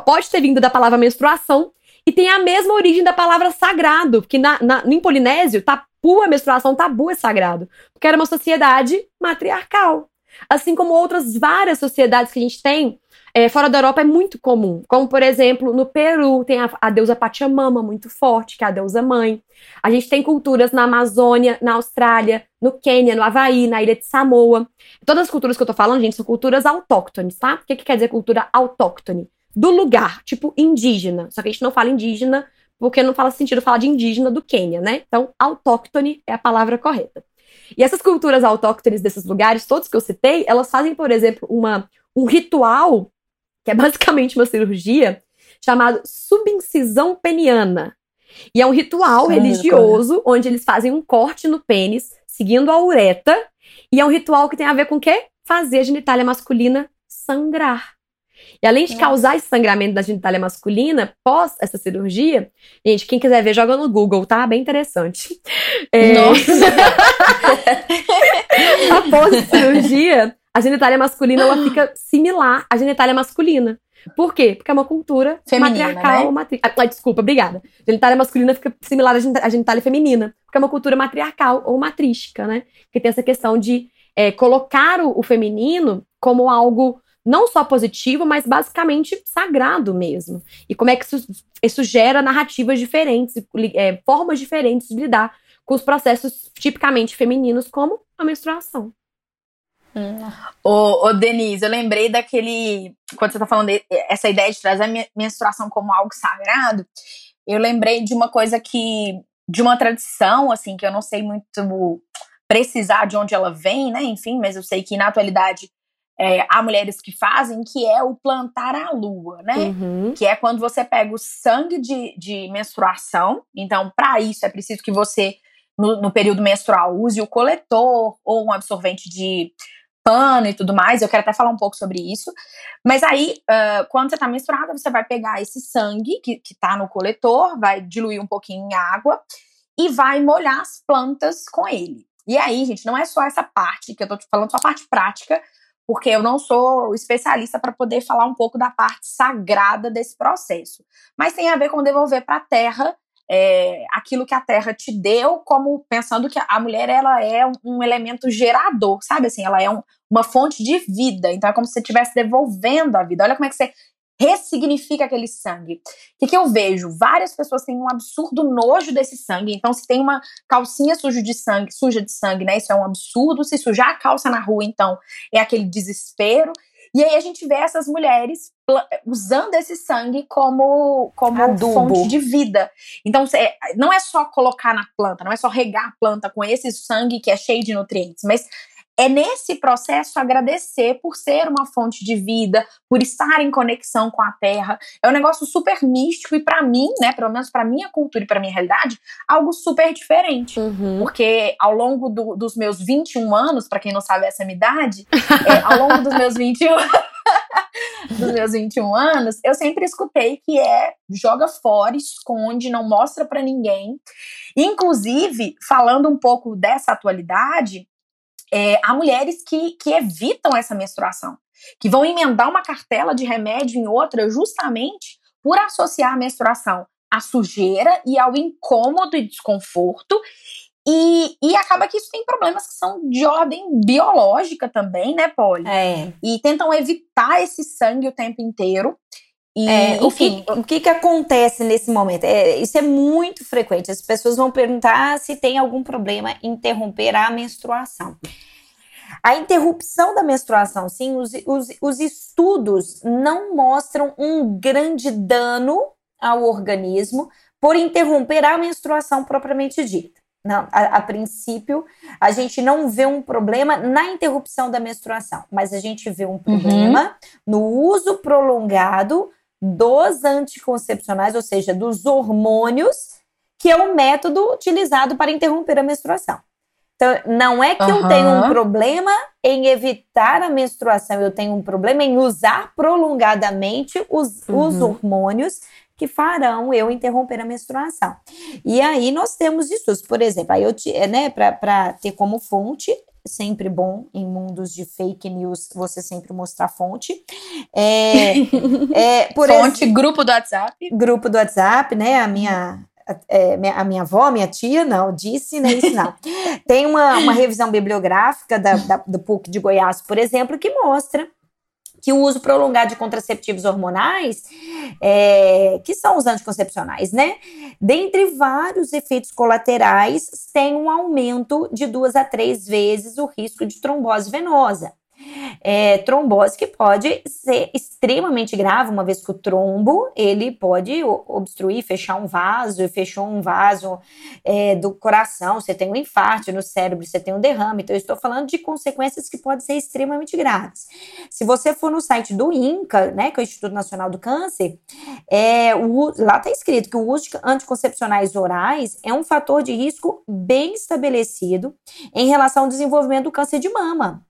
pode ter vindo da palavra menstruação e tem a mesma origem da palavra sagrado, porque na, na, no Polinésio, tapu, a menstruação, tabu é sagrado, porque era uma sociedade matriarcal. Assim como outras várias sociedades que a gente tem é, fora da Europa é muito comum. Como, por exemplo, no Peru tem a, a, deusa Pachamama, muito forte, que é a deusa mãe. A gente tem culturas na Amazônia, na Austrália, no Quênia, no Havaí, na ilha de Samoa. Todas as culturas que eu tô falando, gente, são culturas autóctones, tá? O que, que quer dizer cultura autóctone? Do lugar, tipo indígena. Só que a gente não fala indígena porque não faz sentido falar de indígena do Quênia, né? Então, autóctone é a palavra correta. E essas culturas autóctones desses lugares, todos que eu citei, elas fazem, por exemplo, uma, um ritual, que é basicamente uma cirurgia, chamado subincisão peniana. E é um ritual Sim, religioso onde eles fazem um corte no pênis, seguindo a ureta, e é um ritual que tem a ver com o quê? Fazer a genitália masculina sangrar. E além de causar esse sangramento da genitália masculina, pós essa cirurgia, gente, quem quiser ver, joga no Google, tá? Bem interessante. É... Nossa! Após a cirurgia, a genitália masculina ela fica similar à genitália masculina. Por quê? Porque é uma cultura feminina, matriarcal. Né? Matri... Ah, desculpa, obrigada. Genitália masculina fica similar à genitália feminina, porque é uma cultura matriarcal ou matrística, né? Que tem essa questão de é, colocar o, o feminino como algo não só positivo, mas basicamente sagrado mesmo. E como é que isso, isso gera narrativas diferentes, é, formas diferentes de lidar com os processos tipicamente femininos, como a menstruação. Ô, ô, Denise, eu lembrei daquele. Quando você tá falando de, essa ideia de trazer a menstruação como algo sagrado, eu lembrei de uma coisa que. de uma tradição, assim, que eu não sei muito precisar de onde ela vem, né? Enfim, mas eu sei que na atualidade é, há mulheres que fazem, que é o plantar a lua, né? Uhum. Que é quando você pega o sangue de, de menstruação. Então, para isso, é preciso que você, no, no, período menstrual, use o coletor ou um absorvente de pano e tudo mais. Eu quero até falar um pouco sobre isso. Mas aí, uh, quando você está menstruada, você vai pegar esse sangue que, que tá no coletor, vai diluir um pouquinho em água e vai molhar as plantas com ele. E aí, gente, não é só essa parte que eu tô te falando, só a parte prática, porque eu não sou especialista para poder falar um pouco da parte sagrada desse processo. Mas tem a ver com devolver para a terra é, aquilo que a terra te deu, como pensando que a mulher ela é um, elemento gerador, sabe assim, ela é um, uma fonte de vida. Então é como se você estivesse devolvendo a vida. Olha como é que você ressignifica aquele sangue. O que, que, eu vejo? Várias pessoas têm um absurdo nojo desse sangue. Então, se tem uma calcinha suja de sangue, suja de sangue, né? Isso é um absurdo. Se sujar a calça na rua, então, é aquele desespero. E aí a gente vê essas mulheres usando esse sangue como, como fonte de vida. Então, não é só colocar na planta, não é só regar a planta com esse sangue que é cheio de nutrientes, mas é nesse processo agradecer por ser uma fonte de vida, por estar em conexão com a terra. É um negócio super místico e para mim, né, pelo menos para minha cultura e para minha realidade, algo super diferente. Uhum. Porque ao longo do, dos meus 21 anos, para quem não sabe essa é minha idade, é, ao longo dos meus 21 dos meus 21 anos, eu sempre escutei que é joga fora, esconde, não mostra para ninguém. Inclusive, falando um pouco dessa atualidade, é, há mulheres que, que evitam essa menstruação, que vão emendar uma cartela de remédio em outra justamente por associar a menstruação à sujeira e ao incômodo e desconforto. E, e acaba que isso tem problemas que são de ordem biológica também, né, Polly? É. E tentam evitar esse sangue o tempo inteiro. E, é, o, que, o que, que acontece nesse momento? É, isso é muito frequente. As pessoas vão perguntar se tem algum problema em interromper a menstruação. A interrupção da menstruação, sim, os, os, os estudos não mostram um grande dano ao organismo por interromper a menstruação propriamente dita. Não, a, a, princípio, a gente não vê um problema na interrupção da menstruação, mas a gente vê um problema uhum. no uso prolongado dos anticoncepcionais, ou seja, dos hormônios, que é o método utilizado para interromper a menstruação. Então, não é que uhum. eu tenho um problema em evitar a menstruação, eu tenho um problema em usar prolongadamente os, uhum. os hormônios que farão eu interromper a menstruação. E aí nós temos estudos, por exemplo, aí eu te, né, para ter como fonte sempre bom em mundos de fake news você sempre mostrar fonte. É, é, por fonte, esse, grupo do WhatsApp. Grupo do WhatsApp, né? A minha, é, a minha avó, minha tia, não, disse, nem isso não. Tem uma, uma revisão bibliográfica da, da, do PUC de Goiás, por exemplo, que mostra que o uso prolongado de contraceptivos hormonais, é, que são os anticoncepcionais, né? Dentre vários efeitos colaterais, tem um aumento de duas a três vezes o risco de trombose venosa é, trombose que pode ser extremamente grave, uma vez que o trombo ele pode obstruir, fechar um vaso, fechou um vaso é, do coração, você tem um infarto no cérebro, você tem um derrame. Então, eu estou falando de consequências que podem ser extremamente graves. Se você for no site do INCA, né, que é o Instituto Nacional do Câncer, é, o, lá está escrito que o uso de anticoncepcionais orais é um fator de risco bem estabelecido em relação ao desenvolvimento do câncer de mama.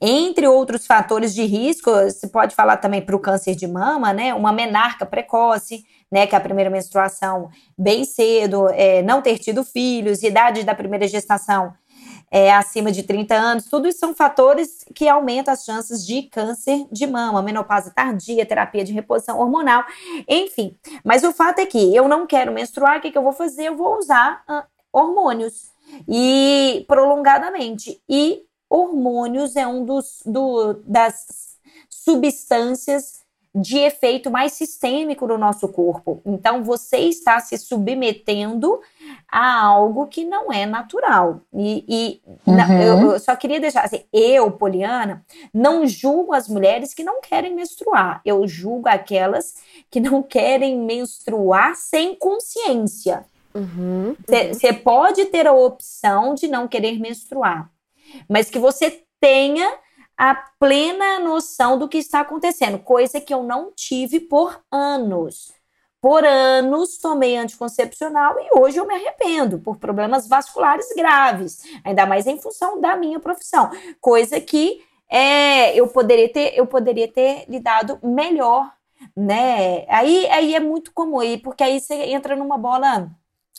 Entre outros fatores de risco, se pode falar também para o câncer de mama, né? Uma menarca precoce, né? Que é a primeira menstruação bem cedo, é, não ter tido filhos, idade da primeira gestação é, acima de 30 anos, tudo isso são fatores que aumentam as chances de câncer de mama, menopausa tardia, terapia de reposição hormonal, enfim. Mas o fato é que eu não quero menstruar, o que, que eu vou fazer? Eu vou usar hormônios e prolongadamente. E hormônios é um dos do, das substâncias de efeito mais sistêmico no nosso corpo. Então, você está se submetendo a algo que não é natural. E, e uhum. na, eu, eu, só queria deixar assim: eu, Poliana, não julgo as mulheres que não querem menstruar. Eu julgo aquelas que não querem menstruar sem consciência. Você uhum. pode ter a opção de não querer menstruar mas que você tenha a plena noção do que está acontecendo, coisa que eu não tive por anos. Por anos tomei anticoncepcional e hoje eu me arrependo por problemas vasculares graves, ainda mais em função da minha profissão, coisa que é, eu poderia ter eu poderia ter lidado melhor, né? Aí aí é muito comum porque aí você entra numa bola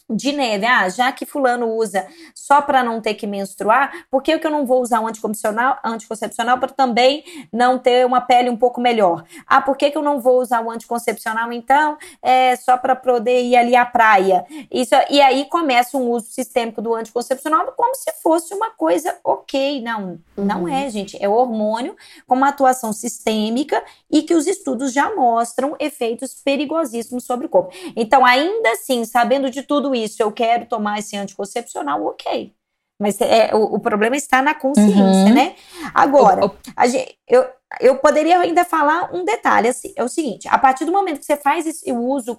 de neve. Ah, já que fulano usa só para não ter que menstruar, por que, que eu não vou usar um anticoncepcional, anticoncepcional para também não ter uma pele um pouco melhor? Ah, por que, que eu não vou usar o anticoncepcional então? É só para poder ir ali à praia. Isso, e aí começa um uso sistêmico do anticoncepcional como se fosse uma coisa ok. Não, uhum. não é, gente. É hormônio com uma atuação sistêmica e que os estudos já mostram efeitos perigosíssimos sobre o corpo. Então, ainda assim, sabendo de tudo isso, eu quero tomar esse anticoncepcional, ok. Mas é, o, o problema está na consciência, uhum. né? Agora, a gente, eu, eu poderia ainda falar um detalhe, assim, é o seguinte, a partir do momento que você faz esse, o uso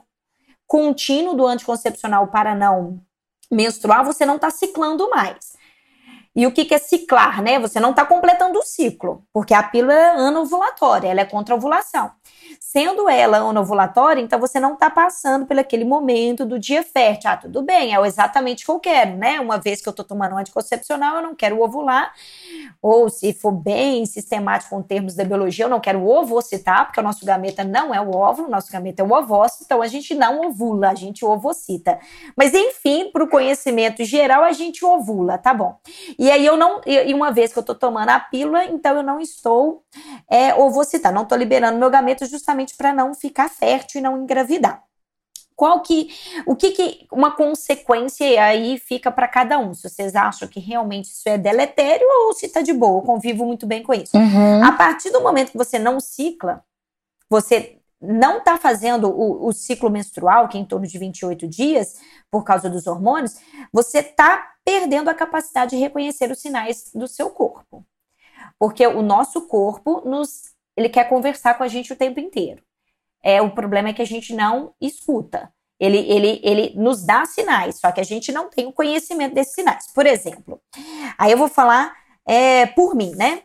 contínuo do anticoncepcional para não menstruar, você não está ciclando mais. E o que, é ciclar, né? Você não está completando o ciclo, porque a pílula é anovulatória, ela é contra a ovulação. Sendo ela anovulatória, então você não está passando por aquele momento do dia fértil. Ah, tudo bem, é exatamente o que eu quero, né? Uma vez que eu estou tomando um anticoncepcional, eu não quero ovular. Ou se for bem sistemático com termos da biologia, eu não quero ovocitar, porque o nosso gameta não é o óvulo, o nosso gameta é o ovócito, então a gente não ovula, a gente ovocita. Mas enfim, para o conhecimento geral, a gente ovula, tá bom. E aí eu não, e uma vez que eu estou tomando a pílula, então eu não estou é, ovocitar, não estou liberando meu gameta justamente para não ficar fértil e não engravidar. Qual que, o que, que uma consequência aí fica para cada um? Se vocês acham que realmente isso é deletério ou se tá de boa, eu convivo muito bem com isso. Uhum. A partir do momento que você não cicla, você não está fazendo o, o, ciclo menstrual, que é em torno de 28 dias, por causa dos hormônios, você está perdendo a capacidade de reconhecer os sinais do seu corpo. Porque o nosso corpo nos ele quer conversar com a gente o tempo inteiro. É, o problema é que a gente não escuta. Ele, ele, ele nos dá sinais, só que a gente não tem o conhecimento desses sinais. Por exemplo, aí eu vou falar é, por mim, né?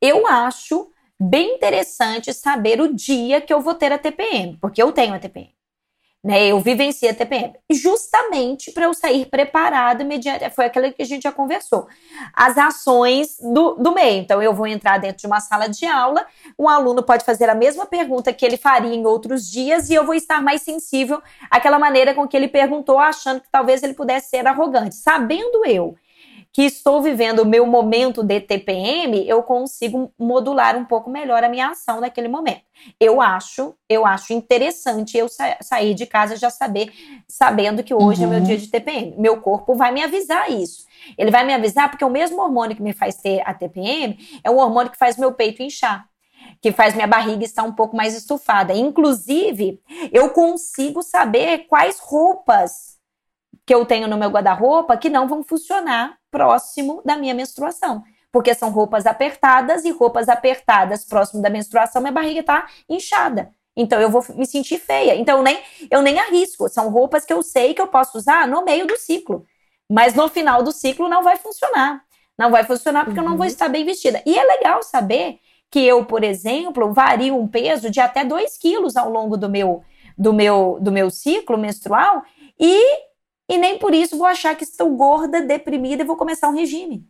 Eu acho bem interessante saber o dia que eu vou ter a TPM, porque eu tenho a TPM. Né, eu vivenciei a TPM, justamente para eu sair preparada mediante. Foi aquilo que a gente já conversou. As ações do, do meio. Então, eu vou entrar dentro de uma sala de aula, um aluno pode fazer a mesma pergunta que ele faria em outros dias, e eu vou estar mais sensível àquela maneira com que ele perguntou, achando que talvez ele pudesse ser arrogante. Sabendo eu que estou vivendo o meu momento de TPM, eu consigo modular um pouco melhor a minha ação naquele momento. Eu acho, eu acho interessante eu sa sair de casa já saber, sabendo que hoje uhum. é meu uhum. dia de TPM. Meu corpo vai me avisar isso. Ele vai me avisar porque o mesmo hormônio que me faz ter a TPM é o hormônio que faz meu peito inchar que faz minha barriga estar um pouco mais estufada. Inclusive, eu consigo saber quais roupas que eu tenho no meu guarda-roupa que não vão funcionar próximo da minha menstruação. Porque são roupas apertadas e roupas apertadas próximo da menstruação, minha barriga tá inchada. Então eu vou me sentir feia. Então eu nem, eu nem arrisco. São roupas que eu sei que eu posso usar no meio do ciclo. Mas no final do ciclo não vai funcionar. Não vai funcionar porque uhum. eu não vou uhum. estar bem vestida. E é legal saber que eu, por exemplo, vario um peso de até 2 quilos ao longo do meu, do meu, do meu ciclo menstrual e e nem por isso vou achar que estou gorda, deprimida e vou começar um regime.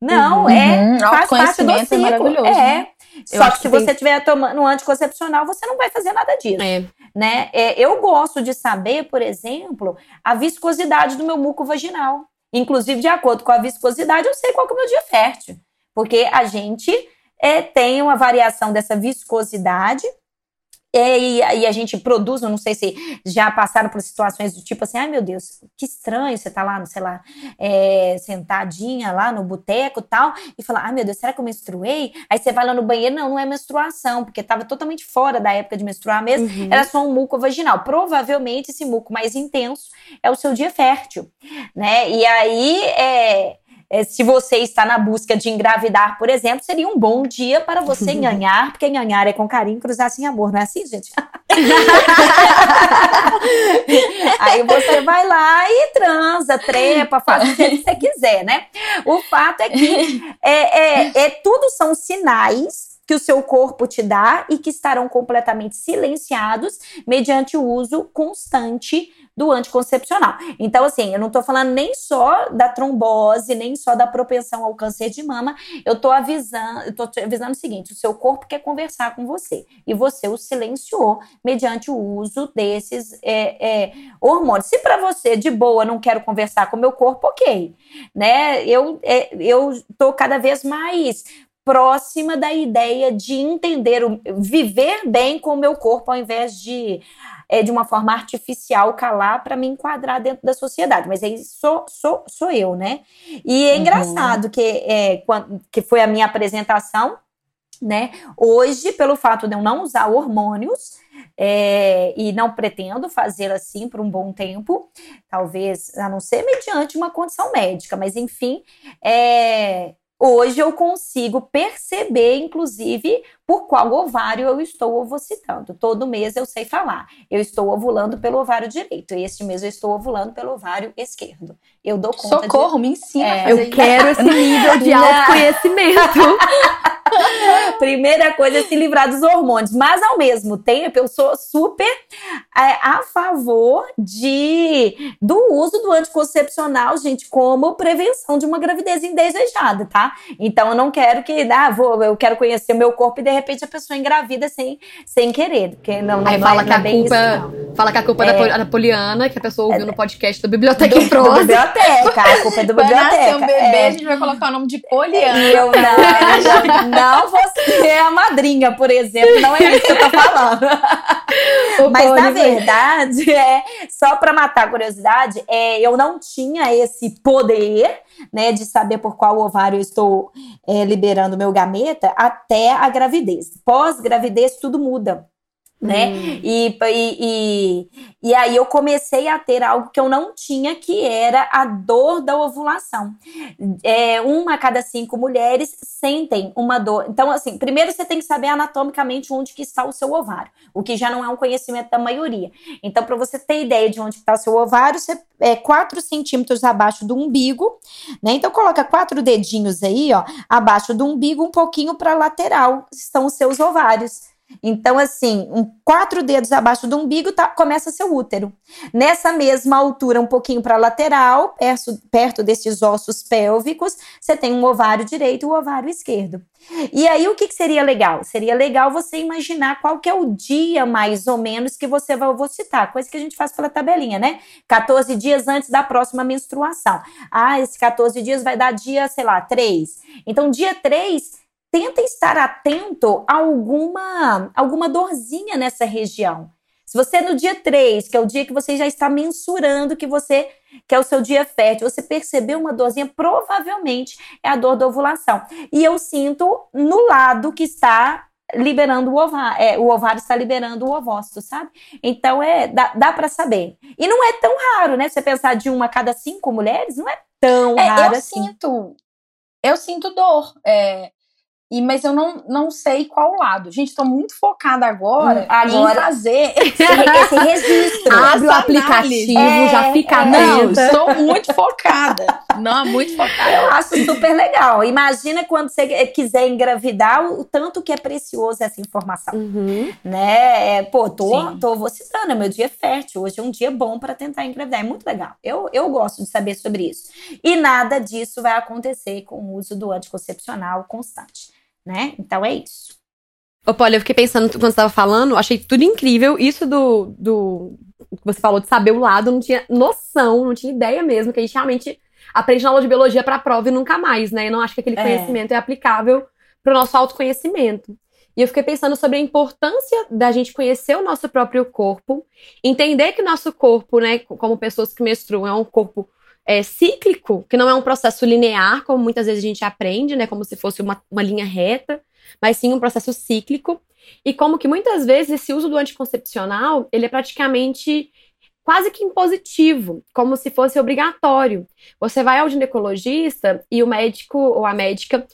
Não, uhum. é faz parte do é ciclo. É, maravilhoso, é. Né? Só que se você estiver tomando um anticoncepcional, você não vai fazer nada disso. É. Né? É, eu gosto de saber, por exemplo, a viscosidade do meu muco vaginal. Inclusive, de acordo com a viscosidade, eu sei qual é o meu dia fértil. Porque a gente é, tem uma variação dessa viscosidade e, e, a gente produz, eu não sei se já passaram por situações do tipo assim, ai meu Deus, que estranho você tá lá, sei lá, é, sentadinha lá no boteco e tal, e fala, ai meu Deus, será que eu menstruei? Aí você vai lá no banheiro, não, não é menstruação, porque tava totalmente fora da época de menstruar mesmo, uhum. era só um muco vaginal. Provavelmente esse muco mais intenso é o seu dia fértil, né? E aí, é é, se você está na busca de engravidar, por exemplo, seria um bom dia para você ganhar, porque ganhar é com carinho, cruzar sem amor, não é assim, gente? Aí você vai lá e transa, trepa, faz o que você quiser, né? O fato é que é, é, é, tudo são sinais que o seu corpo te dá e que estarão completamente silenciados mediante o uso constante do anticoncepcional. Então, assim, eu não tô falando nem só da trombose, nem só da propensão ao câncer de mama, eu tô avisando, eu tô avisando o seguinte: o seu corpo quer conversar com você e você o silenciou mediante o uso desses é, é, hormônios. Se para você de boa não quero conversar com o meu corpo, ok, né? Eu, é, eu tô cada vez mais próxima da ideia de entender, viver bem com o meu corpo ao invés de é, de uma forma artificial calar para me enquadrar dentro da sociedade. Mas aí sou, sou, sou eu, né? E é uhum. engraçado que, é, quando, que foi a minha apresentação, né? Hoje, pelo fato de eu não usar hormônios, é, e não pretendo fazer assim por um bom tempo, talvez a não ser mediante uma condição médica, mas enfim, é, Hoje eu consigo perceber, inclusive, por qual ovário eu estou ovocitando. Todo mês eu sei falar. Eu estou ovulando pelo ovário direito. E este mês eu estou ovulando pelo ovário esquerdo. Eu dou conta Socorro, de... me ensina é, Eu quero esse nível de autoconhecimento. Primeira coisa é se livrar dos hormônios. Mas, ao mesmo tempo, eu sou super é, a favor de, do uso do anticoncepcional, gente, como prevenção de uma gravidez indesejada, tá? Então, eu não quero que, ah, vou, eu quero conhecer o meu corpo e, de repente, a pessoa engravida sem, sem querer. Porque não, não Aí fala, que a culpa, fala que a culpa é, é da Poliana, que a pessoa ouviu é, no podcast do Biblioteca. Do biblioteca, a culpa é do Biblioteca. Vai nascer um bebê, é. a gente vai colocar o nome de Poliana. Eu não, não você é a madrinha, por exemplo, não é isso que eu tô falando. Mas na verdade, é só para matar a curiosidade, é, eu não tinha esse poder, né, de saber por qual ovário eu estou é, liberando meu gameta até a gravidez. Pós-gravidez tudo muda né? Hum. E, e, e, e, aí eu comecei a ter algo que eu não tinha, que era a dor da ovulação. É, uma a cada cinco mulheres sentem uma dor. Então, assim, primeiro você tem que saber anatomicamente onde que está o seu ovário, o que já não é um conhecimento da maioria. Então, para você ter ideia de onde está o seu ovário, você é 4 centímetros abaixo do umbigo, né? Então, coloca quatro dedinhos aí, ó, abaixo do umbigo, um pouquinho para lateral, estão os seus ovários. Então, assim, um, quatro dedos abaixo do umbigo tá, começa seu útero. Nessa mesma altura, um pouquinho para lateral, perto, perto desses ossos pélvicos, você tem um ovário direito e um ovário esquerdo. E aí, o que, que, seria legal? Seria legal você imaginar qual que é o dia, mais ou menos, que você vai ovocitar. Coisa que a gente faz pela tabelinha, né? 14 dias antes da próxima menstruação. Ah, esse 14 dias vai dar dia, sei lá, 3. Então, dia 3 tenta estar atento a alguma, alguma dorzinha nessa região. Se você no dia 3, que é o dia que você já está mensurando que você que é o seu dia fértil, você percebeu uma dorzinha, provavelmente é a dor da ovulação. E eu sinto no lado que está liberando o ovário, é, o ovário está liberando o ovócito, sabe? Então é dá, dá para saber. E não é tão raro, né? Você pensar de uma a cada cinco mulheres, não é tão é, raro eu assim. Sinto, eu sinto dor. É, e, mas eu não, não sei qual lado. Gente, estou muito focada agora, hum, agora em fazer esse, esse registro. Abre o aplicativo, é, já fica é, Não, estou muito focada. Não, muito focada. Eu acho super legal. Imagina quando você quiser engravidar, o tanto que é precioso essa informação. Uhum. Né? É, pô, tô, tô vou citando, é meu dia fértil. Hoje é um dia bom para tentar engravidar. É muito legal. Eu, eu gosto de saber sobre isso. E nada disso vai acontecer com o uso do anticoncepcional constante né? Então é isso. Ô, Polly, eu fiquei pensando quando você estava falando, achei tudo incrível. Isso do, do que você falou de saber o lado, não tinha noção, não tinha ideia mesmo, que a gente realmente aprende na aula de biologia para prova e nunca mais, né? Eu não acho que aquele é. conhecimento é aplicável para o nosso autoconhecimento. E eu fiquei pensando sobre a importância da gente conhecer o nosso próprio corpo, entender que o nosso corpo, né, como pessoas que menstruam, é um corpo é, cíclico, que não é um processo linear, como muitas vezes a gente aprende, né? Como se fosse uma, uma linha reta, mas sim um processo cíclico. E como que muitas vezes esse uso do anticoncepcional, ele é praticamente quase que impositivo, como se fosse obrigatório. Você vai ao ginecologista e o médico ou a médica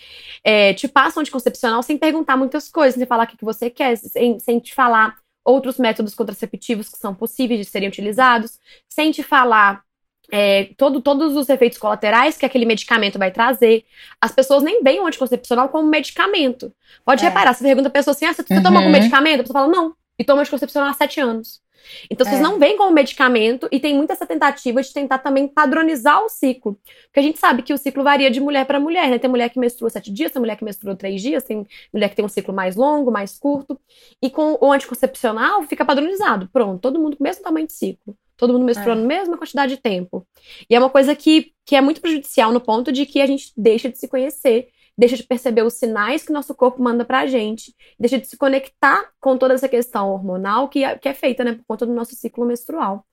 é, te passa um anticoncepcional sem perguntar muitas coisas, sem falar o que você quer, sem, sem te falar outros métodos contraceptivos que são possíveis de serem utilizados, sem te falar é, todo, todos os efeitos colaterais que aquele medicamento vai trazer. As pessoas nem veem o anticoncepcional como medicamento. Pode é. reparar, você pergunta a pessoa assim: ah, você, uhum. toma algum medicamento? A pessoa fala, não. E toma anticoncepcional há sete anos. Então, vocês é. não veem como medicamento e tem muita essa tentativa de tentar também padronizar o ciclo. Porque a gente sabe que o ciclo varia de mulher para mulher, né? Tem mulher que menstrua sete dias, tem mulher que menstrua três dias, tem mulher que tem um ciclo mais longo, mais curto. E com o anticoncepcional fica padronizado. Pronto, todo mundo com o mesmo tamanho de ciclo. Todo mundo menstruando é. a mesma quantidade de tempo. E é uma coisa que, que é muito prejudicial no ponto de que a gente deixa de se conhecer, deixa de perceber os sinais que nosso corpo manda pra gente, deixa de se conectar com toda essa questão hormonal que é, que é feita, né, por conta do nosso ciclo menstrual.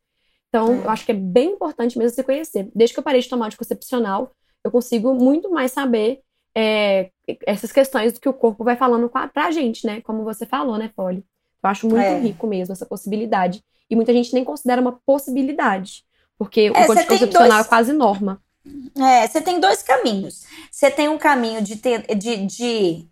Então, é. eu acho que é bem importante mesmo se conhecer. Desde que eu parei de tomar anticoncepcional, eu consigo muito mais saber é, essas questões do que o corpo vai falando pra gente, né? Como você falou, né, Polly? Eu acho muito é. rico mesmo essa possibilidade e muita gente nem considera uma possibilidade, porque é, o anticoncepcional dois... é quase norma. É, você tem dois caminhos. Você tem um caminho de, ter, de, de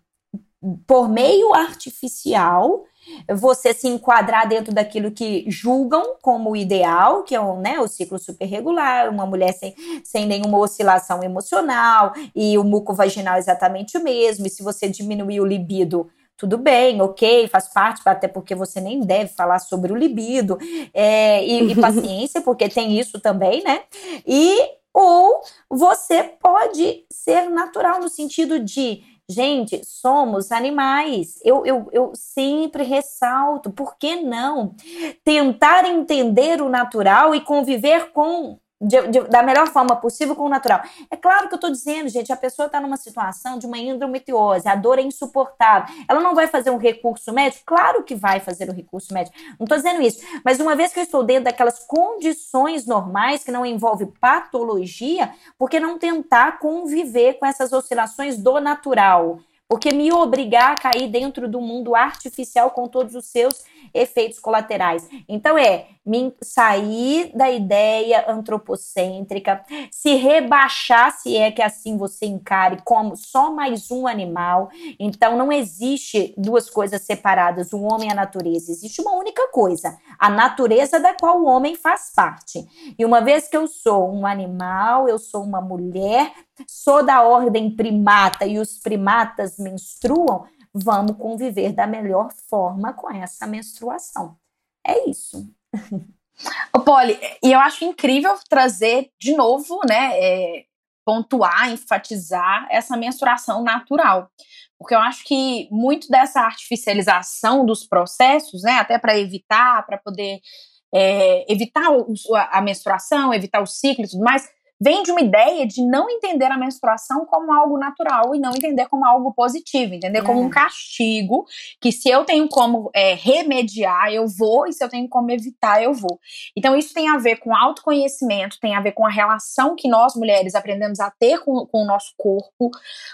por meio artificial, você se enquadrar dentro daquilo que julgam como ideal, que é o, né, o ciclo superregular, uma mulher sem, sem nenhuma oscilação emocional, e o muco vaginal é exatamente o mesmo, e se você diminuir o libido, tudo bem, ok, faz parte, até porque você nem deve falar sobre o libido, é, e, e paciência, porque tem isso também, né? E ou você pode ser natural no sentido de Gente, somos animais. Eu, eu, eu sempre ressalto, por que não tentar entender o natural e conviver com de, de, da melhor forma possível com o natural. É claro que eu estou dizendo, gente, a pessoa está numa situação de uma endometriose, a dor é insuportável. Ela não vai fazer um recurso médico? Claro que vai fazer o um recurso médico. Não estou dizendo isso. Mas uma vez que eu estou dentro daquelas condições normais que não envolve patologia, por que não tentar conviver com essas oscilações do natural? Porque me obrigar a cair dentro do mundo artificial com todos os seus efeitos colaterais. Então é me sair da ideia antropocêntrica, se rebaixar, se é que assim você encare, como só mais um animal. Então não existe duas coisas separadas, o homem e a natureza. Existe uma única coisa, a natureza da qual o homem faz parte. E uma vez que eu sou um animal, eu sou uma mulher, sou da ordem primata e os primatas menstruam, vamos conviver da melhor forma com essa menstruação. É isso. Ô, Polly, e eu acho incrível trazer de novo, né, é, pontuar, enfatizar essa menstruação natural. Porque eu acho que muito dessa artificialização dos processos, né, até para evitar, para poder é, evitar o, a menstruação, evitar o ciclo e tudo mais, vem de uma ideia de não entender a menstruação como algo natural e não entender como algo positivo, entender como um é. castigo, que se eu tenho como é, remediar, eu vou, e se eu tenho como evitar, eu vou. Então isso tem a ver com autoconhecimento, tem a ver com a relação que nós mulheres aprendemos a ter com, com o nosso corpo,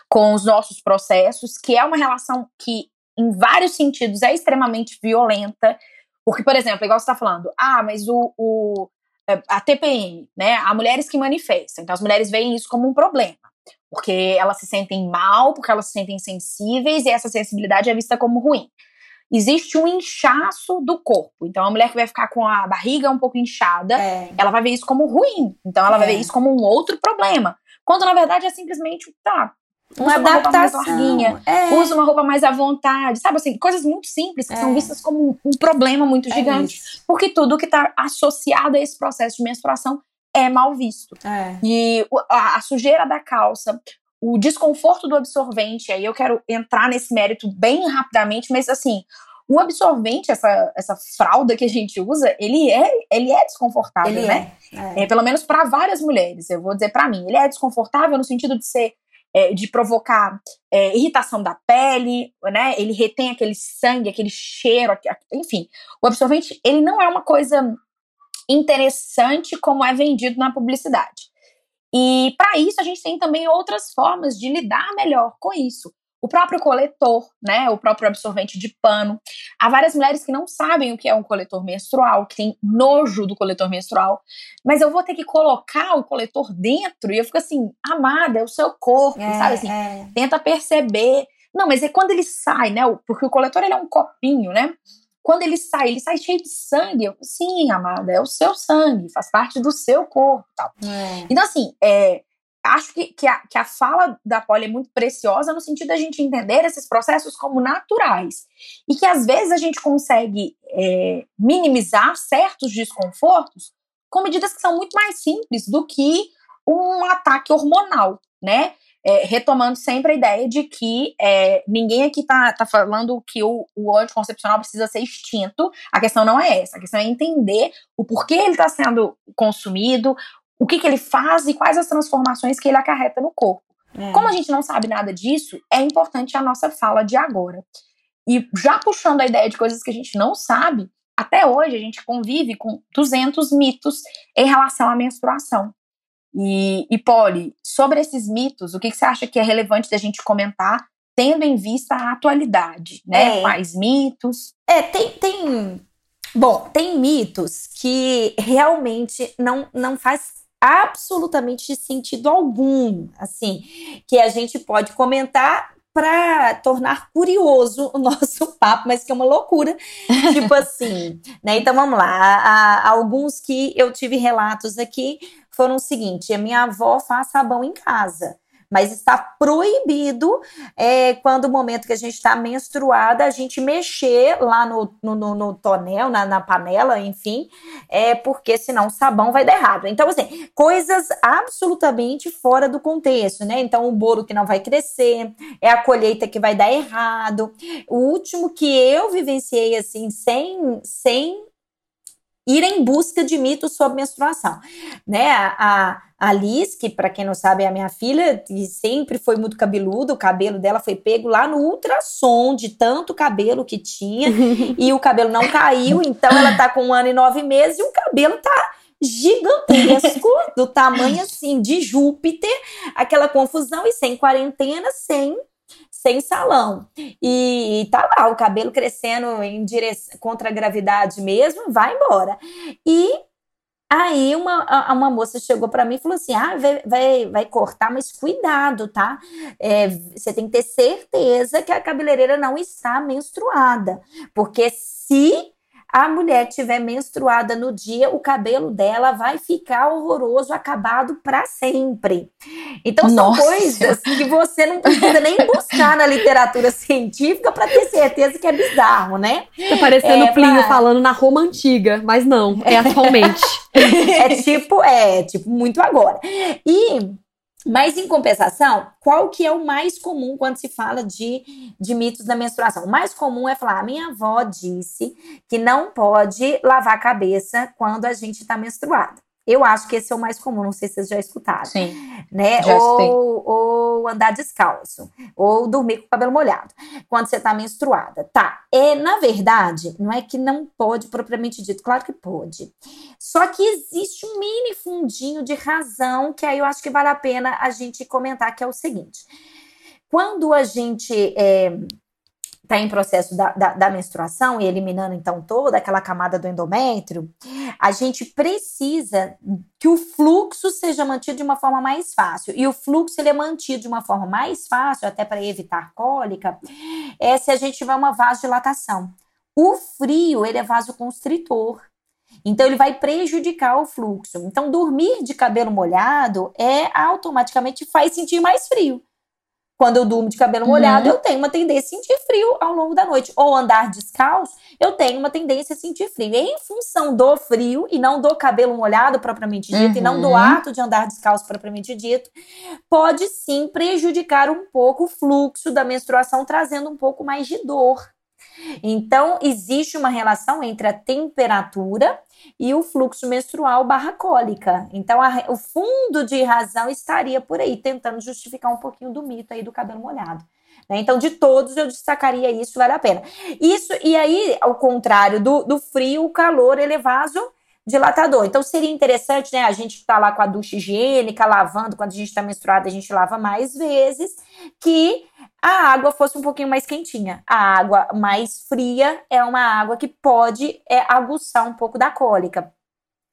com os nossos processos, que é uma relação que em vários sentidos é extremamente violenta, porque, por exemplo, igual você está falando, ah, mas o, o a TPM, né? Há mulheres que manifestam. Então, as mulheres veem isso como um problema. Porque elas se sentem mal, porque elas se sentem sensíveis e essa sensibilidade é vista como ruim. Existe um inchaço do corpo. Então, a mulher que vai ficar com a barriga um pouco inchada, é. ela vai ver isso como ruim. Então, ela é. vai ver isso como um outro problema. Quando, na verdade, é simplesmente, tá, uma usa adaptação. Uma é. usa uma roupa mais à vontade, sabe assim, coisas muito simples que é. são vistas como um, problema muito é gigante, porque tudo que está associado a esse processo de menstruação é mal visto. É. E a, a, sujeira da calça, o desconforto do absorvente, aí eu quero entrar nesse mérito bem rapidamente, mas assim, o absorvente, essa, essa fralda que a gente usa, ele é, ele é desconfortável, ele né? É, é. pelo menos para várias mulheres, eu vou dizer para mim, ele é desconfortável no sentido de ser é, de provocar é, irritação da pele, né? Ele retém aquele sangue, aquele cheiro, enfim. O absorvente, ele não é uma coisa interessante como é vendido na publicidade. E para isso a gente tem também outras formas de lidar melhor com isso o próprio coletor, né, o próprio absorvente de pano. Há várias mulheres que não sabem o que é um coletor menstrual, que tem nojo do coletor menstrual, mas eu vou ter que colocar o coletor dentro e eu fico assim, amada, é o seu corpo, é, sabe assim? É. Tenta perceber. Não, mas é quando ele sai, né? Porque o coletor ele é um copinho, né? quando ele sai, ele sai cheio de sangue. Eu, Sim, amada, é o seu sangue, faz parte do seu corpo. Tal. É. Então, assim, é, acho que, que, a, que a fala da Polly é muito preciosa no sentido da gente entender esses processos como naturais. E que às vezes a gente consegue é, minimizar certos desconfortos com medidas que são muito mais simples do que um ataque hormonal, né? É, retomando sempre a ideia de que é, ninguém aqui tá, tá falando que o, o, anticoncepcional precisa ser extinto. A questão não é essa. A questão é entender o porquê ele está sendo consumido, o que, que ele faz e quais as transformações que ele acarreta no corpo. É. Como a gente não sabe nada disso, é importante a nossa fala de agora. E já puxando a ideia de coisas que a gente não sabe, até hoje a gente convive com 200 mitos em relação à menstruação. E, e Polly, sobre esses mitos, o que, que você acha que é relevante da gente comentar, tendo em vista a atualidade, né? É. Quais mitos? É, tem, tem. Bom, tem mitos que realmente não, não faz absolutamente sentido algum, assim, que a gente pode comentar para tornar curioso o nosso papo, mas que é uma loucura. tipo assim, né? Então vamos lá. Alguns que eu tive relatos aqui foram o seguinte: a minha avó faz sabão em casa mas está proibido é, quando o momento que a gente está menstruada, a gente mexer lá no, no, no, no tonel, na, na, panela, enfim, é porque senão o sabão vai dar errado. Então, assim, coisas absolutamente fora do contexto, né? Então, o bolo que não vai crescer, é a colheita que vai dar errado. O último que eu vivenciei, assim, sem, sem ir em busca de mitos sobre menstruação, né? A, a Liz, que para quem não sabe é a minha filha, e sempre foi muito cabeluda, o cabelo dela foi pego lá no ultrassom de tanto cabelo que tinha, e o cabelo não caiu, então ela tá com um ano e nove meses e o cabelo tá gigantesco, do tamanho assim de Júpiter, aquela confusão e sem quarentena, sem sem salão. E, e tá lá, o cabelo crescendo em contra a gravidade mesmo, vai embora. E Aí uma, uma moça chegou para mim e falou assim: ah, vai, vai, vai cortar, mas cuidado, tá? É, você tem que ter certeza que a cabeleireira não está menstruada. Porque se a mulher tiver menstruada no dia, o cabelo dela vai ficar horroroso, acabado para sempre. Então são Nossa. coisas que você não precisa nem buscar na literatura científica para ter certeza que é bizarro, né? Tá parecendo é, Plínio pra... falando na Roma antiga, mas não, é atualmente. é tipo, é tipo muito agora. E mas, em compensação, qual que é o mais comum quando se fala de, de mitos da menstruação? O mais comum é falar: a minha avó disse que não pode lavar a cabeça quando a gente está menstruada. Eu acho que esse é o mais comum, não sei se vocês já escutaram. Sim. Né? Ou, ou andar descalço, ou dormir com o cabelo molhado, quando você está menstruada. Tá. É, na verdade, não é que não pode propriamente dito, claro que pode. Só que existe um mini fundinho de razão que aí eu acho que vale a pena a gente comentar, que é o seguinte. Quando a gente é, está em processo da, da, da, menstruação e eliminando então toda aquela camada do endométrio, a gente precisa que o fluxo seja mantido de uma forma mais fácil. E o fluxo ele é mantido de uma forma mais fácil, até para evitar cólica, é se a gente tiver uma vasodilatação. O frio ele é vasoconstritor. Então, ele vai prejudicar o fluxo. Então, dormir de cabelo molhado é automaticamente faz sentir mais frio. Quando eu durmo de cabelo molhado, uhum. eu tenho uma tendência a sentir frio ao longo da noite. Ou andar descalço, eu tenho uma tendência a sentir frio. E em função do frio e não do cabelo molhado propriamente dito, uhum. e não do uhum. ato de andar descalço propriamente dito, pode sim prejudicar um pouco o fluxo da menstruação, trazendo um pouco mais de dor. Então, existe uma relação entre a temperatura e o fluxo menstrual barra cólica. Então, a, o fundo de razão estaria por aí, tentando justificar um pouquinho do mito aí do cabelo molhado. Né? Então, de todos, eu destacaria isso, vale a pena. Isso, e aí, ao contrário do, do frio, o calor ele é dilatador. Então seria interessante, né? A gente estar tá lá com a ducha higiênica, lavando, quando a gente está menstruada, a gente lava mais vezes, que a água fosse um pouquinho mais quentinha. A água mais fria é uma água que pode é, aguçar um pouco da cólica.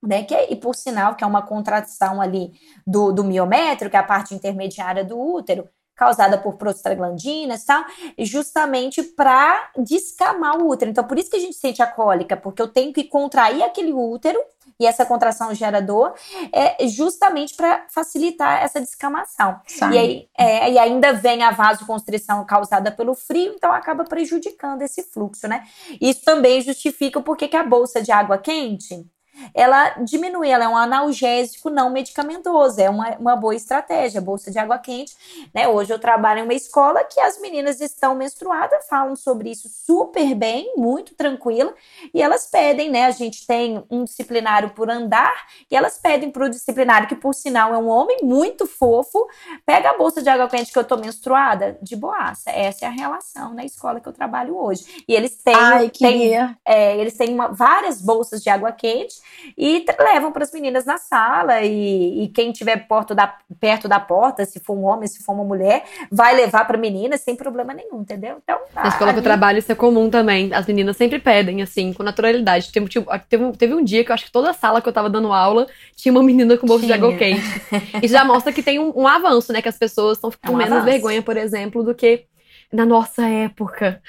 Né, que é, e por sinal que é uma contração ali do, do miométrio, que é a parte intermediária do útero, causada por prostaglandinas, tal, justamente para descamar o útero. Então, por isso que a gente sente a cólica, porque eu tenho que contrair aquele útero e essa contração gera dor, é justamente para facilitar essa descamação. E, aí, é, e ainda vem a vasoconstrição causada pelo frio, então acaba prejudicando esse fluxo, né? Isso também justifica o porquê que a bolsa de água quente ela diminui, ela é um analgésico não medicamentoso, é uma, uma boa estratégia, bolsa de água quente, né? Hoje eu trabalho em uma escola que as meninas estão menstruadas, falam sobre isso super bem, muito tranquila, e elas pedem, né? A gente tem um disciplinário por andar, e elas pedem para o disciplinário, que por sinal é um homem muito fofo, pega a bolsa de água quente que eu tô menstruada, de boaça. Essa é a relação na escola que eu trabalho hoje. E eles têm, Ai, têm é, eles têm uma, várias bolsas de água quente, e levam para as meninas na sala e, e quem tiver perto da, perto da porta, se for um homem, se for uma mulher, vai levar para menina sem problema nenhum, entendeu? Então, tá, na escola que eu trabalho isso é comum também. As meninas sempre pedem, assim, com naturalidade. Teve, teve, teve um dia que eu acho que toda a sala que eu tava dando aula tinha uma menina com bolsa de água quente. Isso já mostra que tem um, um avanço, né? Que as pessoas estão com é um menos avanço. vergonha, por exemplo, do que na nossa época.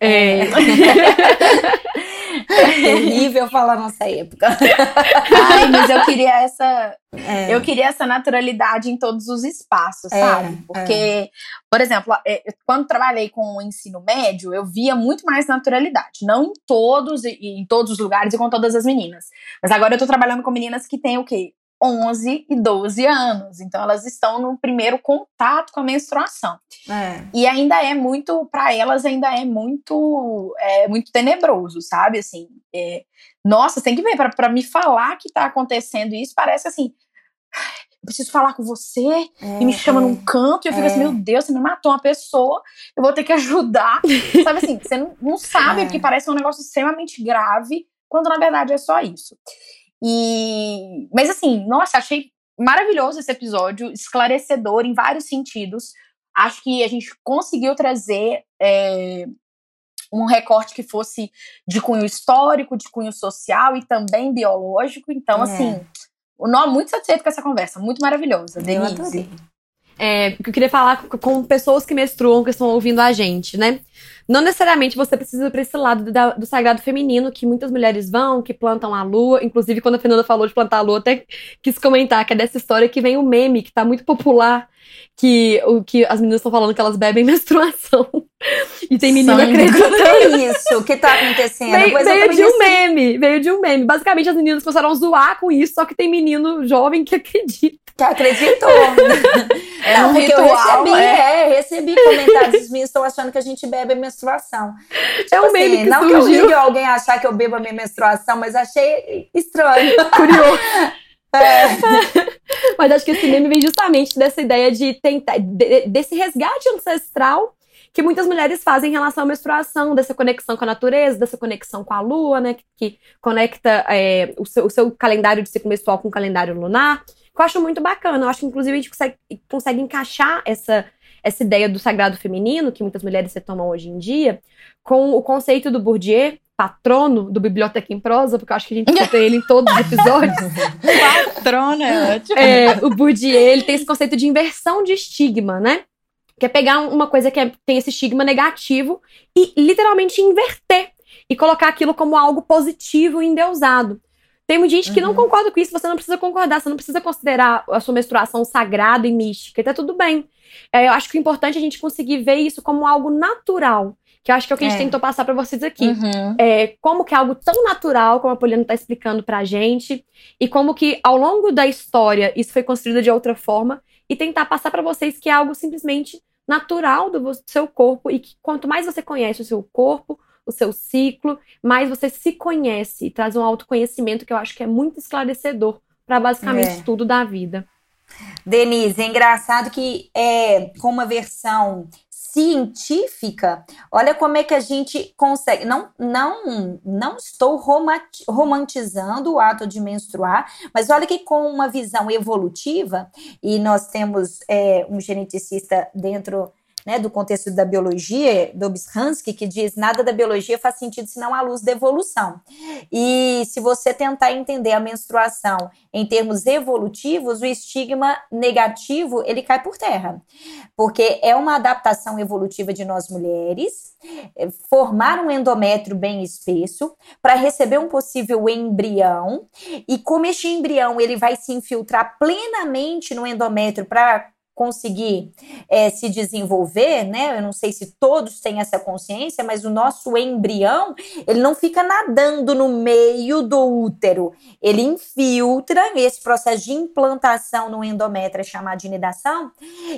É. é. É terrível falar nossa época. Ai, mas eu queria essa. É. Eu queria essa naturalidade em todos os espaços, é, sabe? Porque, é. por exemplo, é, quando trabalhei com o ensino médio, eu via muito mais naturalidade. Não em todos, em todos os lugares e com todas as meninas. Mas agora eu tô trabalhando com meninas que têm o quê? 11 e 12 anos. Então elas estão no primeiro contato com a menstruação. É. E ainda é muito, para elas ainda é muito, é muito tenebroso, sabe? Assim, é, nossa, tem que ver para me falar que tá acontecendo isso, parece assim, eu preciso falar com você é, e me chama num é. canto e eu fico assim, é. meu Deus, você me matou uma pessoa, eu vou ter que ajudar. sabe assim, você não, não sabe, porque parece um negócio extremamente grave, quando na verdade é só isso. E, mas assim, nossa, achei maravilhoso esse episódio, esclarecedor em vários sentidos. Acho que a gente conseguiu trazer é, um recorte que fosse de cunho histórico, de cunho social e também biológico. Então, é. assim, o nó muito satisfeito com essa conversa, muito maravilhosa, Denise. É, eu queria falar com pessoas que menstruam, que estão ouvindo a gente, né? Não necessariamente você precisa ir para esse lado da, do sagrado feminino, que muitas mulheres vão, que plantam a lua. Inclusive, quando a Fernanda falou de plantar a lua, até quis comentar que é dessa história que vem o meme, que tá muito popular, que o que as meninas estão falando que elas bebem menstruação. E tem menina acreditando. É isso que tá acontecendo. Veio, veio de um meme, veio de um meme. Basicamente, as meninas começaram a zoar com isso, só que tem menino jovem que acredita. Que acreditou. é um ritual, eu recebi, é. é. recebi comentários dos meninos estão achando que a gente bebe menstruação. Tipo é um assim, meme que Não surgiu. que eu ligue alguém achar que eu bebo a minha menstruação, mas achei estranho. Curioso. É. Mas acho que esse meme vem justamente dessa ideia de tentar, de, desse resgate ancestral que muitas mulheres fazem em relação à menstruação, dessa conexão com a natureza, dessa conexão com a lua, né? Que, que conecta é, o, seu, o, seu, calendário de ciclo menstrual com o calendário lunar. Que eu acho muito bacana. Eu acho que, inclusive, a gente consegue, consegue encaixar essa, essa ideia do sagrado feminino, que muitas mulheres se tomam hoje em dia, com o conceito do Bourdieu, patrono do Biblioteca em Prosa, porque eu acho que a gente cita ele em todos os episódios. patrono é ótimo. É, o Bourdieu, ele tem esse conceito de inversão de estigma, né? Que é pegar uma coisa que é, tem esse estigma negativo e literalmente inverter e colocar aquilo como algo positivo e endeusado. Tem muita gente que uhum. não concorda com isso, você não precisa concordar, você não precisa considerar a sua menstruação sagrada e mística, e tá tudo bem. É, eu acho que o importante é a gente conseguir ver isso como algo natural. Que eu acho que é o que a gente é. tentou passar para vocês aqui. Uhum. É, como que é algo tão natural, como a Poliana tá explicando pra gente, e como que ao longo da história isso foi construído de outra forma, e tentar passar para vocês que é algo simplesmente natural do seu corpo, e que quanto mais você conhece o seu corpo, o seu ciclo, mais você se conhece e traz um autoconhecimento que eu acho que é muito esclarecedor para basicamente é. tudo da vida. Denise, é engraçado que é com uma versão científica, olha como é que a gente consegue. Não, não, não estou romantizando o ato de menstruar, mas olha que com uma visão evolutiva, e nós temos é, um geneticista dentro né, do contexto da biologia, do Obshansky, que diz nada da biologia faz sentido senão à luz da evolução. E se você tentar entender a menstruação em termos evolutivos, o estigma negativo ele cai por terra, porque é uma adaptação evolutiva de nós mulheres é, formar um endométrio bem espesso para receber um possível embrião e como este embrião ele vai se infiltrar plenamente no endométrio para conseguir é, se desenvolver, né? Eu não sei se todos têm essa consciência, mas o nosso embrião ele não fica nadando no meio do útero, ele infiltra esse processo de implantação no endométrio é chamado de nidação.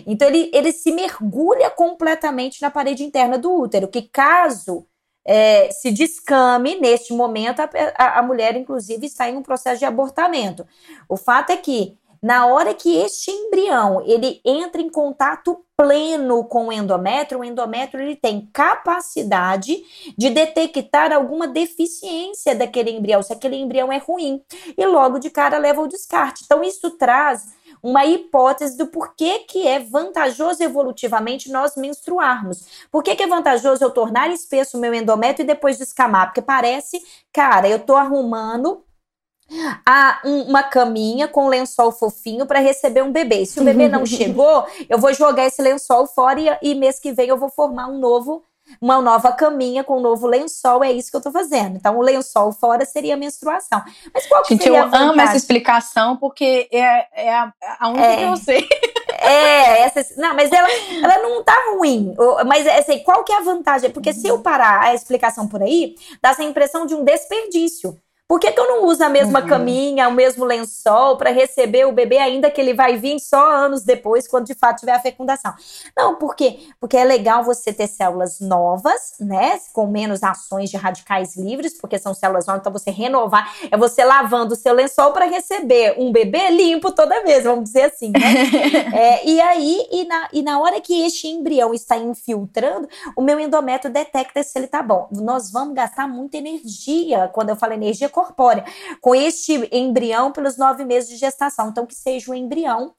Então ele, ele se mergulha completamente na parede interna do útero, que caso é, se descame neste momento, a, a, a mulher, inclusive, está em um processo de abortamento. O fato é que na hora que este embrião ele entra em contato pleno com o endométrio, o endométrio ele tem capacidade de detectar alguma deficiência daquele embrião, se aquele embrião é ruim, e logo de cara leva ao descarte. Então isso traz uma hipótese do porquê que é vantajoso evolutivamente nós menstruarmos. Por que, que é vantajoso eu tornar espesso o meu endométrio e depois descamar? Porque parece, cara, eu tô arrumando a um, uma caminha com lençol fofinho para receber um bebê. Se o bebê não chegou, eu vou jogar esse lençol fora e, e mês que vem eu vou formar um novo uma nova caminha com um novo lençol, é isso que eu tô fazendo. Então, o lençol fora seria a menstruação. Mas qual que Gente, seria eu amo essa explicação, porque é, é a, a única é, que eu sei. É, essa, não, mas ela, ela não tá ruim. Mas assim, qual que é a vantagem? Porque se eu parar a explicação por aí, dá essa impressão de um desperdício. Por que, que eu não uso a mesma uhum. caminha, o mesmo lençol para receber o bebê, ainda que ele vai vir só anos depois, quando de fato tiver a fecundação? Não, por quê? Porque é legal você ter células novas, né? Com menos ações de radicais livres, porque são células novas, então você renovar, é você lavando o seu lençol para receber um bebê limpo toda vez, vamos dizer assim, né? é, e aí, e na, e na hora que este embrião está infiltrando, o meu endométrio detecta se ele tá bom. Nós vamos gastar muita energia, quando eu falo energia, corpórea, com este embrião pelos nove meses de gestação. Então, que seja um embrião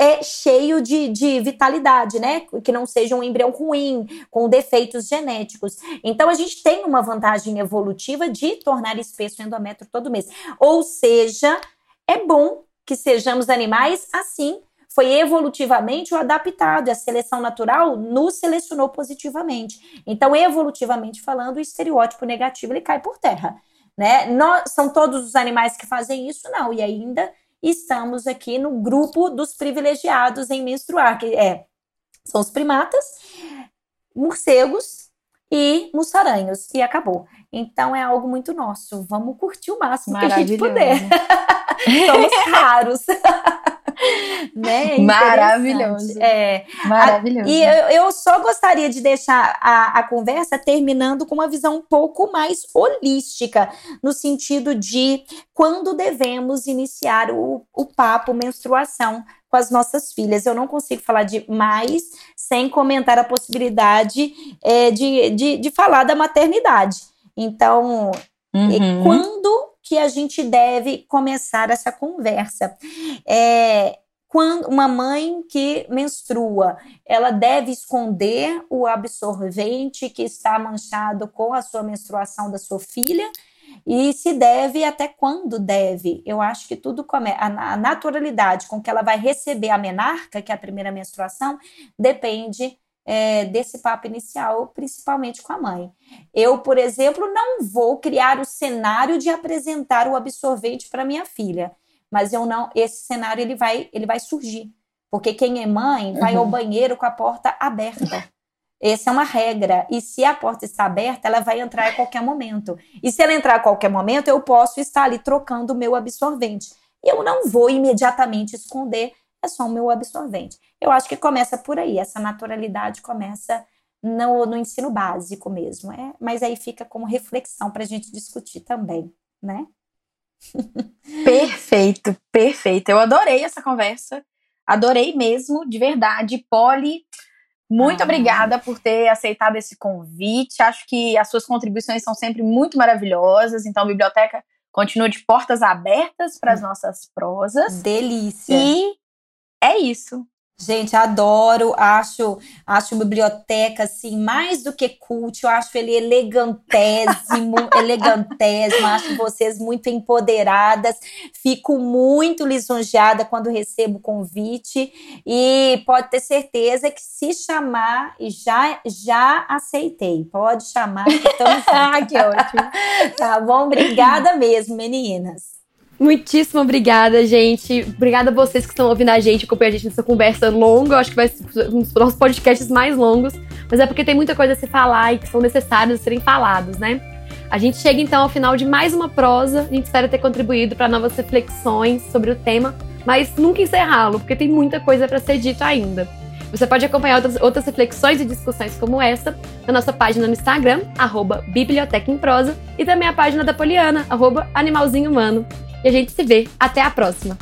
é cheio de, de vitalidade, né? Que não seja um embrião ruim, com defeitos genéticos. Então, a gente tem uma vantagem evolutiva de tornar espesso endométrio todo mês. Ou seja, é bom que sejamos animais assim. Foi evolutivamente o adaptado, a seleção natural nos selecionou positivamente. Então, evolutivamente falando, o estereótipo negativo ele cai por terra. Né? Nós, são todos os animais que fazem isso? Não. E ainda estamos aqui no grupo dos privilegiados em menstruar, que é, são os primatas, morcegos e mussaranhos. E acabou. Então é algo muito nosso. Vamos curtir o máximo que a gente puder. Somos raros. né? É Maravilhoso. É. Maravilhoso. e eu, eu, só gostaria de deixar a, a conversa terminando com uma visão um pouco mais holística, no sentido de quando devemos iniciar o, o papo menstruação com as nossas filhas. Eu não consigo falar de mais sem comentar a possibilidade é, de, de, de falar da maternidade. Então, uhum. quando que a gente deve começar essa conversa. É, quando uma mãe que menstrua, ela deve esconder o absorvente que está manchado com a sua menstruação da sua filha? E se deve, até quando deve? Eu acho que tudo começa. A naturalidade com que ela vai receber a menarca, que é a primeira menstruação, depende é, desse papo inicial, principalmente com a mãe. Eu, por exemplo, não vou criar o cenário de apresentar o absorvente para minha filha, mas eu não, esse cenário ele vai, ele vai surgir, porque quem é mãe vai uhum. ao banheiro com a porta aberta. Essa é uma regra. E se a porta está aberta, ela vai entrar a qualquer momento. E se ela entrar a qualquer momento, eu posso estar ali trocando o meu absorvente. E eu não vou imediatamente esconder é só o meu absorvente. Eu acho que começa por aí, essa naturalidade começa no, no ensino básico mesmo, é, mas aí fica como reflexão para a gente discutir também, né? Perfeito, perfeito. Eu adorei essa conversa, adorei mesmo, de verdade. Polly, muito ah. obrigada por ter aceitado esse convite. Acho que as suas contribuições são sempre muito maravilhosas. Então, biblioteca continua de portas abertas para as hum. nossas prosas. Delícia. E é isso. Gente, adoro, acho, acho biblioteca assim mais do que cult, eu acho ele elegantésimo, elegantésimo, acho vocês muito empoderadas. Fico muito lisonjeada quando recebo o convite e pode ter certeza que se chamar já já aceitei. Pode chamar que estamos Ah, que ótimo. Tá bom? Obrigada mesmo, meninas. Muitíssimo obrigada, gente. Obrigada a vocês que estão ouvindo a gente, acompanhando a gente nessa conversa longa. Eu acho que vai ser um dos nossos podcasts mais longos. Mas é porque tem muita coisa a se falar e que são necessários serem falados, né? A gente chega então ao final de mais uma prosa. A gente espera ter contribuído para novas reflexões sobre o tema, mas nunca encerrá-lo, porque tem muita coisa para ser dito ainda. Você pode acompanhar outras, outras reflexões e discussões como essa na nossa página no Instagram, arroba Biblioteca em Prosa, e também a página da Poliana, arroba Animalzinho Humano. E a gente se vê. Até a próxima!